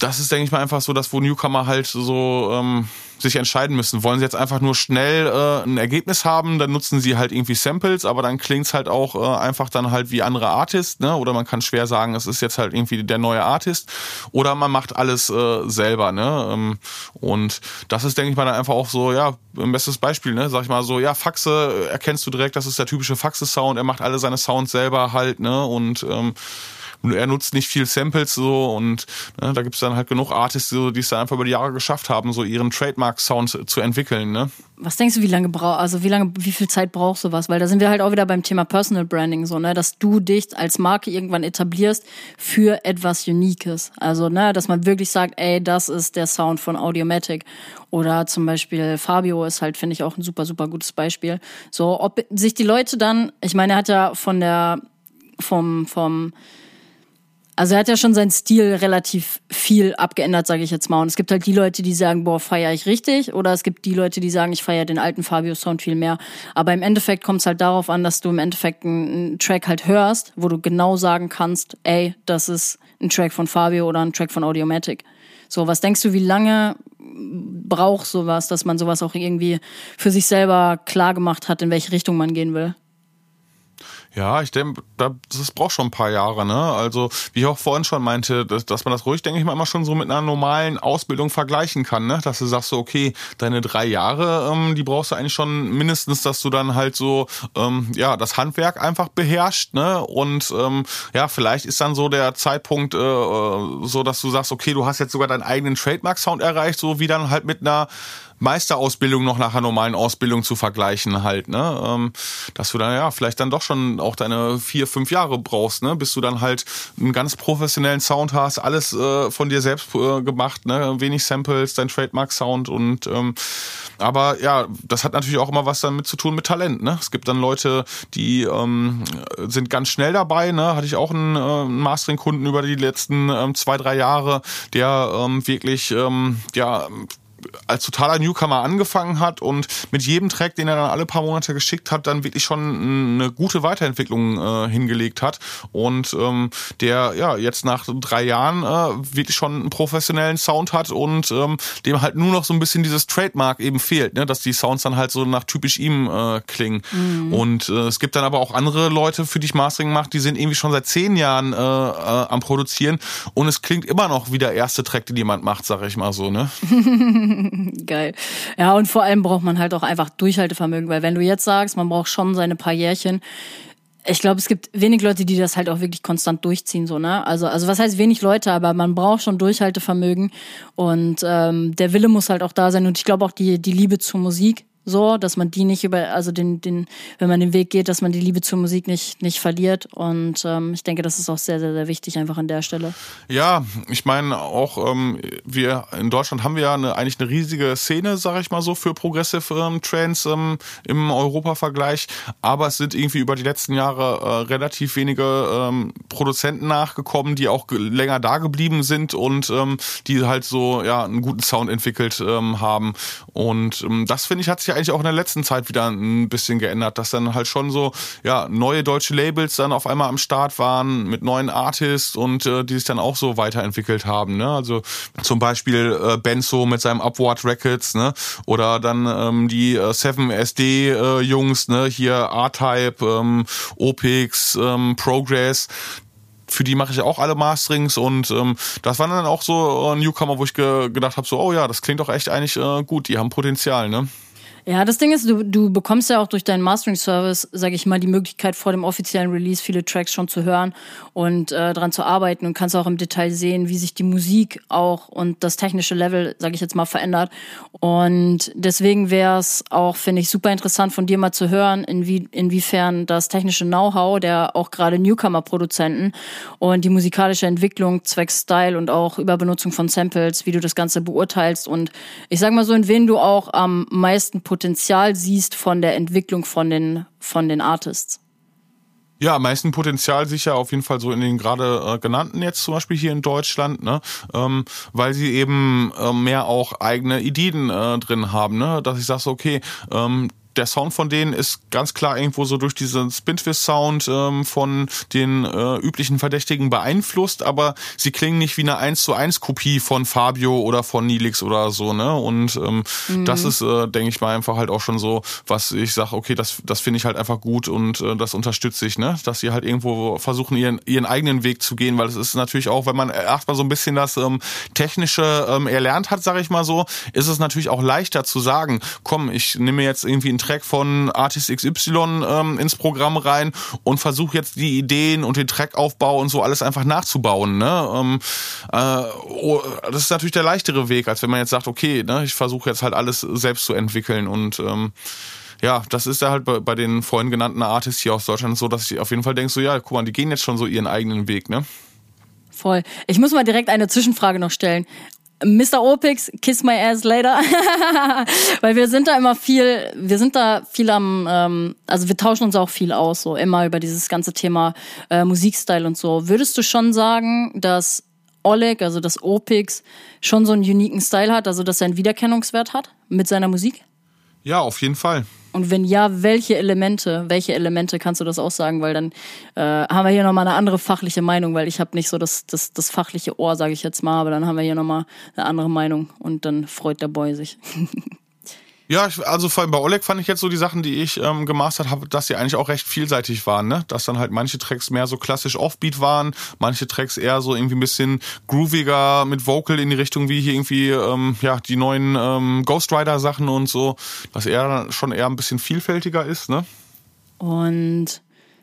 das ist, denke ich mal, einfach so, dass wo Newcomer halt so ähm, sich entscheiden müssen. Wollen sie jetzt einfach nur schnell äh, ein Ergebnis haben, dann nutzen sie halt irgendwie Samples, aber dann klingt's halt auch äh, einfach dann halt wie andere Artists, ne? Oder man kann schwer sagen, es ist jetzt halt irgendwie der neue Artist. Oder man macht alles äh, selber, ne? Ähm, und das ist, denke ich mal, dann einfach auch so, ja, ein bestes Beispiel, ne? Sag ich mal so, ja, Faxe erkennst du direkt, das ist der typische Faxe-Sound, er macht alle seine Sounds selber halt, ne? Und ähm, er nutzt nicht viel Samples so und ne, da gibt's dann halt genug Artists, so, die es dann einfach über die Jahre geschafft haben, so ihren Trademark-Sound zu entwickeln. Ne? Was denkst du, wie lange braucht, also wie lange, wie viel Zeit braucht sowas? Weil da sind wir halt auch wieder beim Thema Personal Branding, so, ne, dass du dich als Marke irgendwann etablierst für etwas Uniques. Also, ne, dass man wirklich sagt, ey, das ist der Sound von Audiomatic. Oder zum Beispiel Fabio ist halt, finde ich, auch ein super, super gutes Beispiel. So, ob sich die Leute dann, ich meine, er hat ja von der, vom, vom, also er hat ja schon seinen Stil relativ viel abgeändert, sage ich jetzt mal. Und es gibt halt die Leute, die sagen, boah, feiere ich richtig. Oder es gibt die Leute, die sagen, ich feiere den alten Fabio-Sound viel mehr. Aber im Endeffekt kommt es halt darauf an, dass du im Endeffekt einen Track halt hörst, wo du genau sagen kannst, ey, das ist ein Track von Fabio oder ein Track von Audiomatic. So, was denkst du, wie lange braucht sowas, dass man sowas auch irgendwie für sich selber klar gemacht hat, in welche Richtung man gehen will? Ja, ich denke, das braucht schon ein paar Jahre, ne? Also, wie ich auch vorhin schon meinte, dass, dass man das ruhig, denke ich mal, immer schon so mit einer normalen Ausbildung vergleichen kann, ne? Dass du sagst so, okay, deine drei Jahre, ähm, die brauchst du eigentlich schon mindestens, dass du dann halt so, ähm, ja, das Handwerk einfach beherrscht, ne? Und ähm, ja, vielleicht ist dann so der Zeitpunkt äh, so, dass du sagst, okay, du hast jetzt sogar deinen eigenen Trademark-Sound erreicht, so wie dann halt mit einer Meisterausbildung noch nach einer normalen Ausbildung zu vergleichen halt, ne? Ähm, dass du dann ja vielleicht dann doch schon auch deine vier, fünf Jahre brauchst, ne? Bis du dann halt einen ganz professionellen Sound hast, alles äh, von dir selbst äh, gemacht, ne? Wenig Samples, dein Trademark-Sound und ähm, aber ja, das hat natürlich auch immer was damit zu tun mit Talent, ne? Es gibt dann Leute, die ähm, sind ganz schnell dabei, ne? Hatte ich auch einen, äh, einen Mastering-Kunden über die letzten ähm, zwei, drei Jahre, der ähm, wirklich ähm, ja als totaler Newcomer angefangen hat und mit jedem Track, den er dann alle paar Monate geschickt hat, dann wirklich schon eine gute Weiterentwicklung äh, hingelegt hat und ähm, der ja jetzt nach drei Jahren äh, wirklich schon einen professionellen Sound hat und ähm, dem halt nur noch so ein bisschen dieses Trademark eben fehlt, ne? dass die Sounds dann halt so nach typisch ihm äh, klingen. Mhm. Und äh, es gibt dann aber auch andere Leute, für die ich Mastering mache, die sind irgendwie schon seit zehn Jahren äh, äh, am Produzieren und es klingt immer noch wie der erste Track, den jemand macht, sag ich mal so, ne? Geil. Ja, und vor allem braucht man halt auch einfach Durchhaltevermögen, weil wenn du jetzt sagst, man braucht schon seine paar Jährchen, ich glaube, es gibt wenig Leute, die das halt auch wirklich konstant durchziehen, so, ne? Also, also was heißt wenig Leute, aber man braucht schon Durchhaltevermögen und ähm, der Wille muss halt auch da sein und ich glaube auch die, die Liebe zur Musik so, dass man die nicht über, also den, den, wenn man den Weg geht, dass man die Liebe zur Musik nicht, nicht verliert. Und ähm, ich denke, das ist auch sehr, sehr, sehr wichtig einfach an der Stelle. Ja, ich meine auch, ähm, wir in Deutschland haben wir ja eine, eigentlich eine riesige Szene, sage ich mal so, für Progressive ähm, Trends ähm, im Europa-Vergleich. Aber es sind irgendwie über die letzten Jahre äh, relativ wenige ähm, Produzenten nachgekommen, die auch länger da geblieben sind und ähm, die halt so ja einen guten Sound entwickelt ähm, haben. Und ähm, das finde ich hat sich ja eigentlich auch in der letzten Zeit wieder ein bisschen geändert, dass dann halt schon so ja neue deutsche Labels dann auf einmal am Start waren mit neuen Artists und äh, die sich dann auch so weiterentwickelt haben. Ne? Also zum Beispiel äh, Benzo mit seinem Upward Records, ne? Oder dann ähm, die äh, 7SD äh, Jungs, ne? Hier R-Type, ähm, Opix, ähm, Progress für die mache ich auch alle Masterings und ähm, das waren dann auch so äh, Newcomer, wo ich ge gedacht habe, so, oh ja, das klingt doch echt eigentlich äh, gut, die haben Potenzial, ne? Ja, das Ding ist, du, du bekommst ja auch durch deinen Mastering-Service, sage ich mal, die Möglichkeit vor dem offiziellen Release viele Tracks schon zu hören und äh, dran zu arbeiten und kannst auch im Detail sehen, wie sich die Musik auch und das technische Level, sage ich jetzt mal, verändert. Und deswegen wäre es auch, finde ich, super interessant von dir mal zu hören, inwie, inwiefern das technische Know-how der auch gerade Newcomer-Produzenten und die musikalische Entwicklung zwecks Style und auch Überbenutzung von Samples, wie du das Ganze beurteilst und ich sag mal so, in wen du auch am meisten Potenzial siehst von der Entwicklung von den, von den Artists? Ja, am meisten Potenzial sicher auf jeden Fall so in den gerade äh, genannten jetzt zum Beispiel hier in Deutschland, ne, ähm, weil sie eben äh, mehr auch eigene Ideen äh, drin haben, ne, dass ich sage okay, ähm, der Sound von denen ist ganz klar irgendwo so durch diesen Spin-Twist-Sound ähm, von den äh, üblichen Verdächtigen beeinflusst, aber sie klingen nicht wie eine 1 zu 1 Kopie von Fabio oder von Nilix oder so, ne? Und ähm, mhm. das ist, äh, denke ich mal, einfach halt auch schon so, was ich sage, okay, das, das finde ich halt einfach gut und äh, das unterstütze ich, ne? Dass sie halt irgendwo versuchen, ihren, ihren eigenen Weg zu gehen, weil es ist natürlich auch, wenn man erstmal so ein bisschen das ähm, Technische ähm, erlernt hat, sage ich mal so, ist es natürlich auch leichter zu sagen, komm, ich nehme jetzt irgendwie ein Track von Artist XY ähm, ins Programm rein und versuche jetzt die Ideen und den Trackaufbau und so alles einfach nachzubauen. Ne? Ähm, äh, oh, das ist natürlich der leichtere Weg, als wenn man jetzt sagt, okay, ne, ich versuche jetzt halt alles selbst zu entwickeln und ähm, ja, das ist ja halt bei, bei den vorhin genannten Artists hier aus Deutschland so, dass ich auf jeden Fall denke, so ja, guck mal, die gehen jetzt schon so ihren eigenen Weg, ne? Voll. Ich muss mal direkt eine Zwischenfrage noch stellen. Mr. Opix, kiss my ass later. Weil wir sind da immer viel, wir sind da viel am, ähm, also wir tauschen uns auch viel aus, so immer über dieses ganze Thema äh, Musikstyle und so. Würdest du schon sagen, dass Oleg, also das Opix, schon so einen uniken Style hat, also dass er einen Wiedererkennungswert hat mit seiner Musik? Ja, auf jeden Fall. Und wenn ja, welche Elemente, welche Elemente kannst du das auch sagen? Weil dann äh, haben wir hier nochmal eine andere fachliche Meinung, weil ich habe nicht so das, das, das fachliche Ohr, sage ich jetzt mal, aber dann haben wir hier nochmal eine andere Meinung und dann freut der Boy sich. Ja, also vor allem bei Oleg fand ich jetzt so die Sachen, die ich ähm, gemastert habe, dass sie eigentlich auch recht vielseitig waren, ne? Dass dann halt manche Tracks mehr so klassisch Offbeat waren, manche Tracks eher so irgendwie ein bisschen grooviger mit Vocal in die Richtung wie hier irgendwie ähm, ja die neuen ähm, Ghost Rider Sachen und so, dass er schon eher ein bisschen vielfältiger ist, ne? Und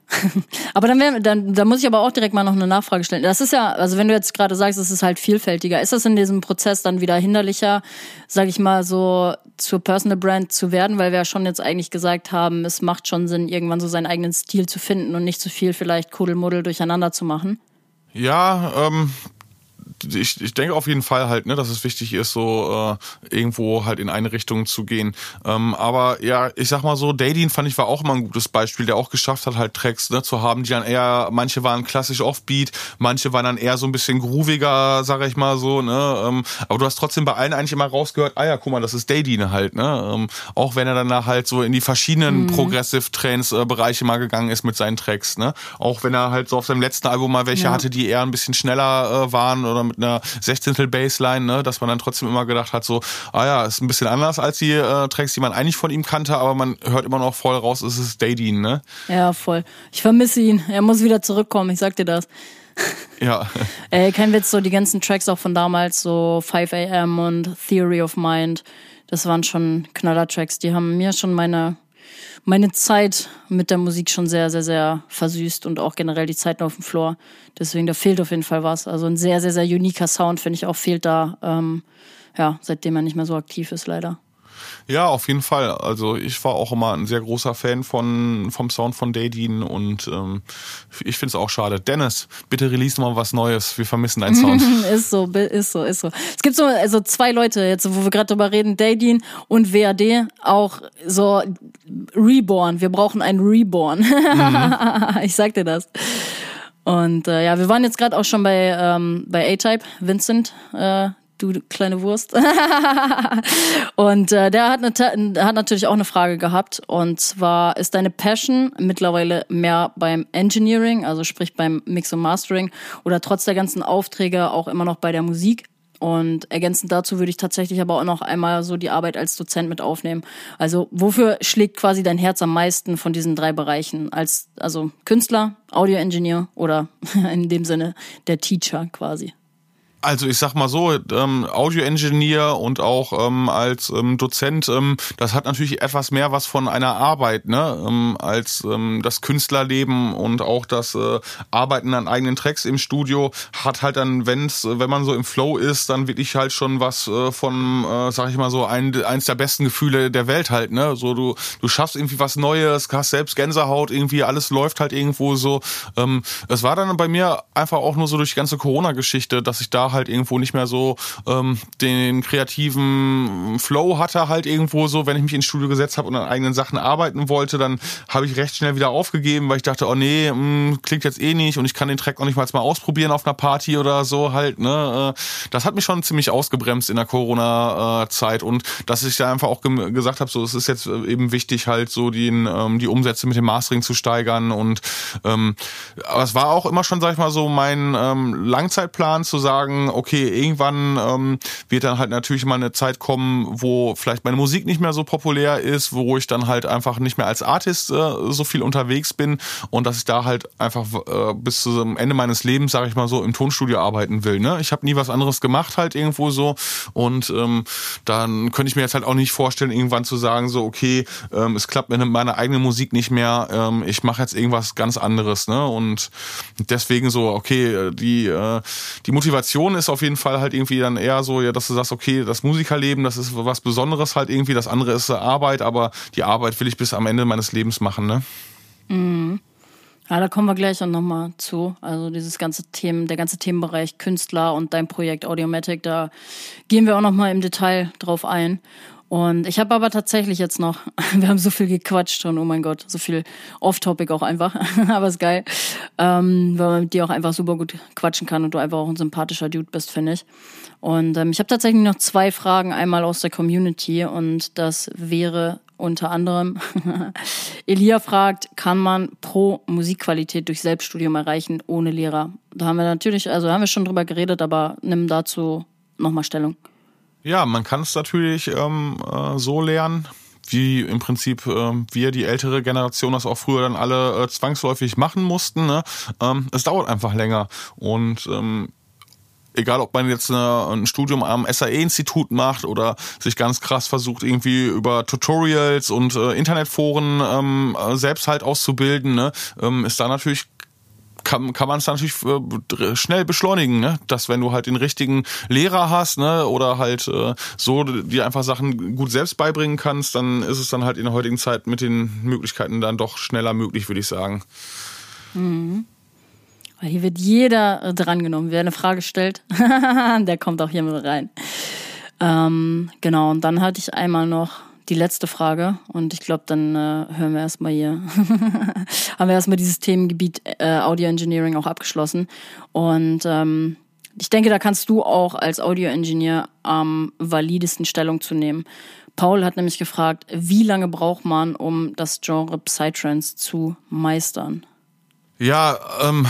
aber dann, wär, dann, dann muss ich aber auch direkt mal noch eine Nachfrage stellen. Das ist ja, also wenn du jetzt gerade sagst, es ist halt vielfältiger, ist das in diesem Prozess dann wieder hinderlicher, sag ich mal, so zur Personal Brand zu werden, weil wir ja schon jetzt eigentlich gesagt haben, es macht schon Sinn, irgendwann so seinen eigenen Stil zu finden und nicht zu viel vielleicht Kuddelmuddel durcheinander zu machen? Ja, ähm, ich, ich denke auf jeden Fall halt, ne, dass es wichtig ist, so äh, irgendwo halt in eine Richtung zu gehen. Ähm, aber ja, ich sag mal so, Daydin fand ich war auch immer ein gutes Beispiel, der auch geschafft hat, halt Tracks ne, zu haben, die dann eher, manche waren klassisch Offbeat, manche waren dann eher so ein bisschen grooviger, sag ich mal so, ne. Ähm, aber du hast trotzdem bei allen eigentlich immer rausgehört, ah ja, guck mal, das ist Daydin halt, ne. Ähm, auch wenn er danach halt so in die verschiedenen mhm. Progressive Trends äh, Bereiche mal gegangen ist mit seinen Tracks, ne. Auch wenn er halt so auf seinem letzten Album mal welche ja. hatte, die eher ein bisschen schneller äh, waren oder mit einer 16. Baseline, ne, dass man dann trotzdem immer gedacht hat, so, ah ja, ist ein bisschen anders als die äh, Tracks, die man eigentlich von ihm kannte, aber man hört immer noch voll raus, es ist Daydeen, ne? Ja, voll. Ich vermisse ihn. Er muss wieder zurückkommen, ich sag dir das. Ja. Ey, kein Witz, so die ganzen Tracks auch von damals, so 5 AM und Theory of Mind, das waren schon Knaller-Tracks. Die haben mir schon meine meine Zeit mit der Musik schon sehr, sehr, sehr versüßt und auch generell die Zeiten auf dem Floor. Deswegen, da fehlt auf jeden Fall was. Also ein sehr, sehr, sehr uniker Sound, finde ich auch, fehlt da, ähm, ja, seitdem er nicht mehr so aktiv ist, leider. Ja, auf jeden Fall. Also ich war auch immer ein sehr großer Fan von vom Sound von Daydeen und ähm, ich finde es auch schade. Dennis, bitte release mal was Neues. Wir vermissen deinen Sound. ist so, ist so, ist so. Es gibt so also zwei Leute jetzt, wo wir gerade drüber reden, Daydeen und WAD, auch so Reborn. Wir brauchen ein Reborn. Mhm. ich sag dir das. Und äh, ja, wir waren jetzt gerade auch schon bei ähm, bei A-Type, Vincent, äh, du kleine Wurst. und äh, der hat, eine, hat natürlich auch eine Frage gehabt. Und zwar ist deine Passion mittlerweile mehr beim Engineering, also sprich beim Mix und Mastering, oder trotz der ganzen Aufträge auch immer noch bei der Musik? Und ergänzend dazu würde ich tatsächlich aber auch noch einmal so die Arbeit als Dozent mit aufnehmen. Also wofür schlägt quasi dein Herz am meisten von diesen drei Bereichen? Als also Künstler, Audio-Engineer oder in dem Sinne der Teacher quasi? Also ich sag mal so, ähm, Audio-Engineer und auch ähm, als ähm, Dozent, ähm, das hat natürlich etwas mehr was von einer Arbeit, ne, ähm, als ähm, das Künstlerleben und auch das äh, Arbeiten an eigenen Tracks im Studio hat halt dann, wenn's, wenn man so im Flow ist, dann wirklich halt schon was äh, von, äh, sag ich mal so, ein, eins der besten Gefühle der Welt halt, ne. So du, du schaffst irgendwie was Neues, hast selbst Gänsehaut, irgendwie alles läuft halt irgendwo so. Ähm, es war dann bei mir einfach auch nur so durch die ganze Corona-Geschichte, dass ich da halt irgendwo nicht mehr so ähm, den kreativen Flow hatte halt irgendwo so, wenn ich mich ins Studio gesetzt habe und an eigenen Sachen arbeiten wollte, dann habe ich recht schnell wieder aufgegeben, weil ich dachte, oh nee, mh, hm, klingt jetzt eh nicht und ich kann den Track auch nicht mal, ausprobieren auf einer Party oder so halt, ne. Äh, das hat mich schon ziemlich ausgebremst in der Corona-Zeit und dass ich da einfach auch gesagt habe, so es ist jetzt eben wichtig halt so den, ähm, die Umsätze mit dem Mastering zu steigern und ähm, aber es war auch immer schon, sag ich mal so, mein ähm, Langzeitplan zu sagen, sagen, okay, irgendwann ähm, wird dann halt natürlich mal eine Zeit kommen, wo vielleicht meine Musik nicht mehr so populär ist, wo ich dann halt einfach nicht mehr als Artist äh, so viel unterwegs bin und dass ich da halt einfach äh, bis zum Ende meines Lebens, sage ich mal so, im Tonstudio arbeiten will. Ne? Ich habe nie was anderes gemacht halt irgendwo so und ähm, dann könnte ich mir jetzt halt auch nicht vorstellen, irgendwann zu sagen so, okay, ähm, es klappt mit meiner eigenen Musik nicht mehr, ähm, ich mache jetzt irgendwas ganz anderes. Ne? Und deswegen so, okay, die äh, die Motivation ist auf jeden Fall halt irgendwie dann eher so, ja, dass du sagst, okay, das Musikerleben, das ist was Besonderes halt irgendwie, das andere ist Arbeit, aber die Arbeit will ich bis am Ende meines Lebens machen, ne? Mhm. Ja, da kommen wir gleich auch nochmal zu. Also dieses ganze Themen, der ganze Themenbereich Künstler und dein Projekt Audiomatic, da gehen wir auch nochmal im Detail drauf ein. Und ich habe aber tatsächlich jetzt noch, wir haben so viel gequatscht und oh mein Gott, so viel Off-Topic auch einfach, aber ist geil, ähm, weil man mit dir auch einfach super gut quatschen kann und du einfach auch ein sympathischer Dude bist, finde ich. Und ähm, ich habe tatsächlich noch zwei Fragen, einmal aus der Community und das wäre unter anderem, Elia fragt, kann man pro Musikqualität durch Selbststudium erreichen ohne Lehrer? Da haben wir natürlich, also haben wir schon drüber geredet, aber nimm dazu nochmal Stellung. Ja, man kann es natürlich ähm, äh, so lernen, wie im Prinzip äh, wir, die ältere Generation, das auch früher dann alle äh, zwangsläufig machen mussten. Ne? Ähm, es dauert einfach länger. Und ähm, egal ob man jetzt eine, ein Studium am SAE-Institut macht oder sich ganz krass versucht, irgendwie über Tutorials und äh, Internetforen ähm, äh, selbst halt auszubilden, ne, ähm, ist da natürlich kann, kann man es natürlich äh, schnell beschleunigen, ne? dass wenn du halt den richtigen Lehrer hast ne? oder halt äh, so dir einfach Sachen gut selbst beibringen kannst, dann ist es dann halt in der heutigen Zeit mit den Möglichkeiten dann doch schneller möglich, würde ich sagen. Mhm. Hier wird jeder äh, drangenommen. Wer eine Frage stellt, der kommt auch hier mit rein. Ähm, genau, und dann hatte ich einmal noch die letzte Frage und ich glaube, dann äh, hören wir erstmal hier, haben wir erstmal dieses Themengebiet äh, Audio Engineering auch abgeschlossen. Und ähm, ich denke, da kannst du auch als Audio Engineer am validesten Stellung zu nehmen. Paul hat nämlich gefragt, wie lange braucht man, um das Genre Psytrance zu meistern? Ja, ähm,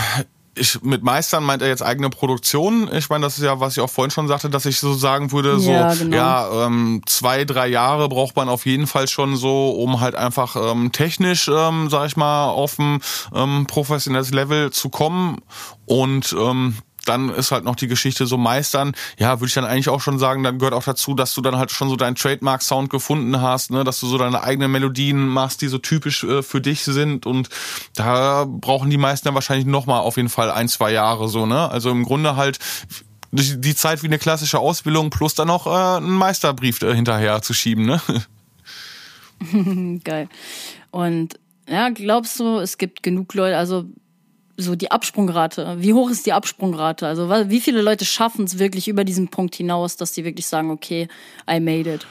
ich mit Meistern meint er jetzt eigene Produktion. Ich meine, das ist ja, was ich auch vorhin schon sagte, dass ich so sagen würde, so ja, genau. ja ähm, zwei, drei Jahre braucht man auf jeden Fall schon so, um halt einfach ähm, technisch, ähm, sag ich mal, auf ein ähm, professionelles Level zu kommen. Und ähm, dann ist halt noch die Geschichte so meistern. Ja, würde ich dann eigentlich auch schon sagen, dann gehört auch dazu, dass du dann halt schon so deinen Trademark-Sound gefunden hast, ne, dass du so deine eigenen Melodien machst, die so typisch äh, für dich sind. Und da brauchen die meisten dann wahrscheinlich nochmal auf jeden Fall ein, zwei Jahre so, ne? Also im Grunde halt die Zeit wie eine klassische Ausbildung plus dann noch äh, einen Meisterbrief äh, hinterher zu schieben, ne? Geil. Und ja, glaubst du, es gibt genug Leute, also so die Absprungrate. Wie hoch ist die Absprungrate? Also wie viele Leute schaffen es wirklich über diesen Punkt hinaus, dass sie wirklich sagen, okay, I made it?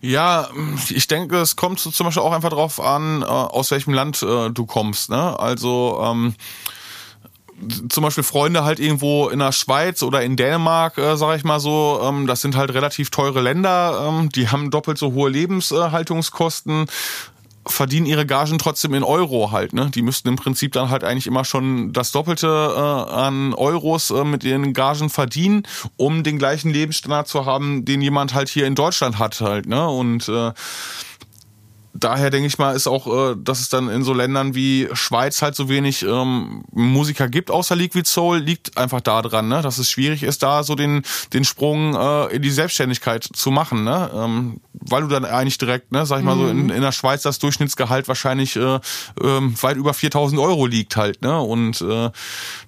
Ja, ich denke, es kommt zum Beispiel auch einfach darauf an, äh, aus welchem Land äh, du kommst. Ne? Also ähm, zum Beispiel Freunde halt irgendwo in der Schweiz oder in Dänemark, äh, sage ich mal so, ähm, das sind halt relativ teure Länder, ähm, die haben doppelt so hohe Lebenshaltungskosten verdienen ihre Gagen trotzdem in Euro halt. Ne? Die müssten im Prinzip dann halt eigentlich immer schon das Doppelte äh, an Euros äh, mit ihren Gagen verdienen, um den gleichen Lebensstandard zu haben, den jemand halt hier in Deutschland hat halt. Ne? Und äh, daher denke ich mal, ist auch, äh, dass es dann in so Ländern wie Schweiz halt so wenig ähm, Musiker gibt außer Liquid Soul, liegt einfach da dran, ne? dass es schwierig ist, da so den, den Sprung äh, in die Selbstständigkeit zu machen. Ne? Ähm, weil du dann eigentlich direkt, ne, sag ich mal so, in, mhm. in der Schweiz das Durchschnittsgehalt wahrscheinlich äh, ähm, weit über 4000 Euro liegt halt. Ne? Und äh,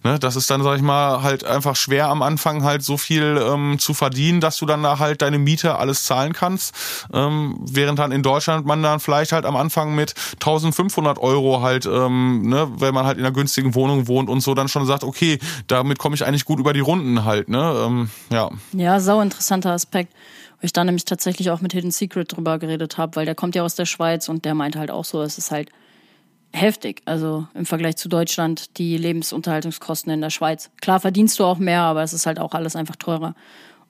ne, das ist dann, sag ich mal, halt einfach schwer am Anfang halt so viel ähm, zu verdienen, dass du dann da halt deine Miete alles zahlen kannst. Ähm, während dann in Deutschland man dann vielleicht halt am Anfang mit 1500 Euro halt, ähm, ne, wenn man halt in einer günstigen Wohnung wohnt und so, dann schon sagt, okay, damit komme ich eigentlich gut über die Runden halt, ne, ähm, ja. Ja, sau interessanter Aspekt. Ich da nämlich tatsächlich auch mit Hidden Secret drüber geredet habe, weil der kommt ja aus der Schweiz und der meint halt auch so, es ist halt heftig. Also im Vergleich zu Deutschland die Lebensunterhaltungskosten in der Schweiz. Klar verdienst du auch mehr, aber es ist halt auch alles einfach teurer.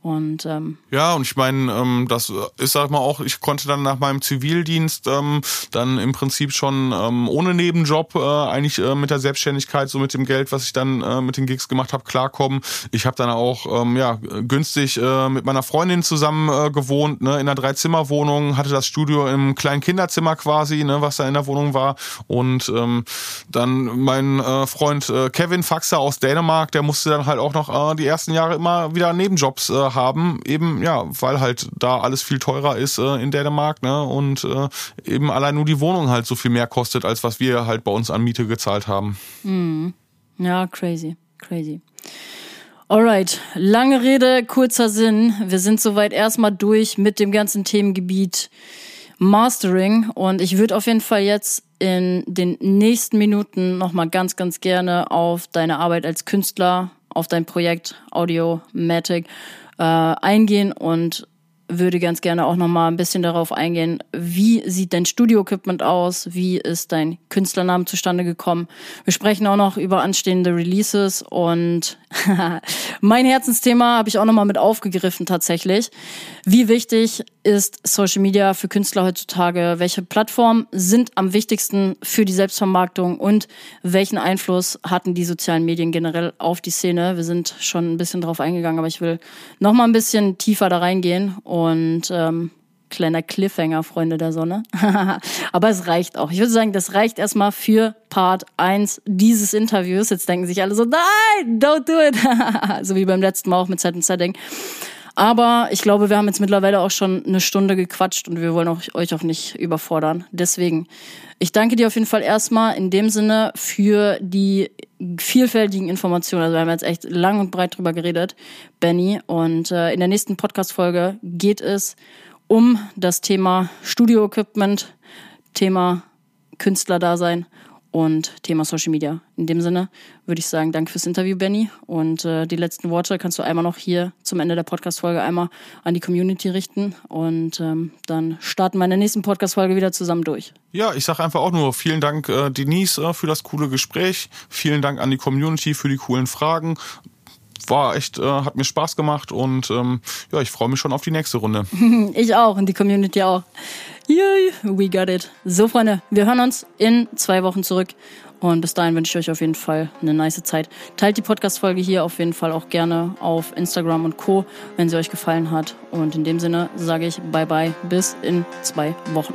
Und ähm, ja, und ich meine, ähm, das ist sag mal auch, ich konnte dann nach meinem Zivildienst ähm, dann im Prinzip schon ähm, ohne Nebenjob äh, eigentlich äh, mit der Selbstständigkeit, so mit dem Geld, was ich dann äh, mit den Gigs gemacht habe, klarkommen. Ich habe dann auch ähm, ja günstig äh, mit meiner Freundin zusammen äh, gewohnt, ne, in einer Dreizimmerwohnung, hatte das Studio im kleinen Kinderzimmer quasi, ne, was da in der Wohnung war. Und ähm, dann mein äh, Freund äh, Kevin Faxer aus Dänemark, der musste dann halt auch noch äh, die ersten Jahre immer wieder Nebenjobs äh, haben, eben ja, weil halt da alles viel teurer ist äh, in Dänemark, ne? Und äh, eben allein nur die Wohnung halt so viel mehr kostet, als was wir halt bei uns an Miete gezahlt haben. Mhm. Ja, crazy, crazy. Alright, lange Rede, kurzer Sinn. Wir sind soweit erstmal durch mit dem ganzen Themengebiet Mastering und ich würde auf jeden Fall jetzt in den nächsten Minuten nochmal ganz, ganz gerne auf deine Arbeit als Künstler, auf dein Projekt Audio Matic äh, eingehen und würde ganz gerne auch nochmal ein bisschen darauf eingehen, wie sieht dein Studio-Equipment aus, wie ist dein Künstlername zustande gekommen. Wir sprechen auch noch über anstehende Releases und mein Herzensthema habe ich auch nochmal mit aufgegriffen tatsächlich. Wie wichtig ist Social Media für Künstler heutzutage? Welche Plattformen sind am wichtigsten für die Selbstvermarktung und welchen Einfluss hatten die sozialen Medien generell auf die Szene? Wir sind schon ein bisschen drauf eingegangen, aber ich will nochmal ein bisschen tiefer da reingehen und ähm, kleiner Cliffhanger, Freunde der Sonne. Aber es reicht auch. Ich würde sagen, das reicht erstmal für Part 1 dieses Interviews. Jetzt denken sich alle so, nein, don't do it. so wie beim letzten Mal auch mit Set Setting. Aber ich glaube, wir haben jetzt mittlerweile auch schon eine Stunde gequatscht und wir wollen auch, euch auch nicht überfordern. Deswegen, ich danke dir auf jeden Fall erstmal in dem Sinne für die vielfältigen Informationen. Also wir haben jetzt echt lang und breit drüber geredet, Benny. Und äh, in der nächsten Podcast-Folge geht es um das Thema Studio-Equipment, Thema Künstlerdasein und Thema Social Media. In dem Sinne würde ich sagen, danke fürs Interview, Benny. Und äh, die letzten Worte kannst du einmal noch hier zum Ende der Podcast-Folge einmal an die Community richten. Und ähm, dann starten wir in der nächsten Podcast-Folge wieder zusammen durch. Ja, ich sage einfach auch nur vielen Dank, äh, Denise, äh, für das coole Gespräch. Vielen Dank an die Community für die coolen Fragen war echt, äh, hat mir Spaß gemacht und ähm, ja, ich freue mich schon auf die nächste Runde. ich auch und die Community auch. Yay, we got it. So, Freunde, wir hören uns in zwei Wochen zurück. Und bis dahin wünsche ich euch auf jeden Fall eine nice Zeit. Teilt die Podcast-Folge hier auf jeden Fall auch gerne auf Instagram und Co., wenn sie euch gefallen hat. Und in dem Sinne sage ich bye bye bis in zwei Wochen.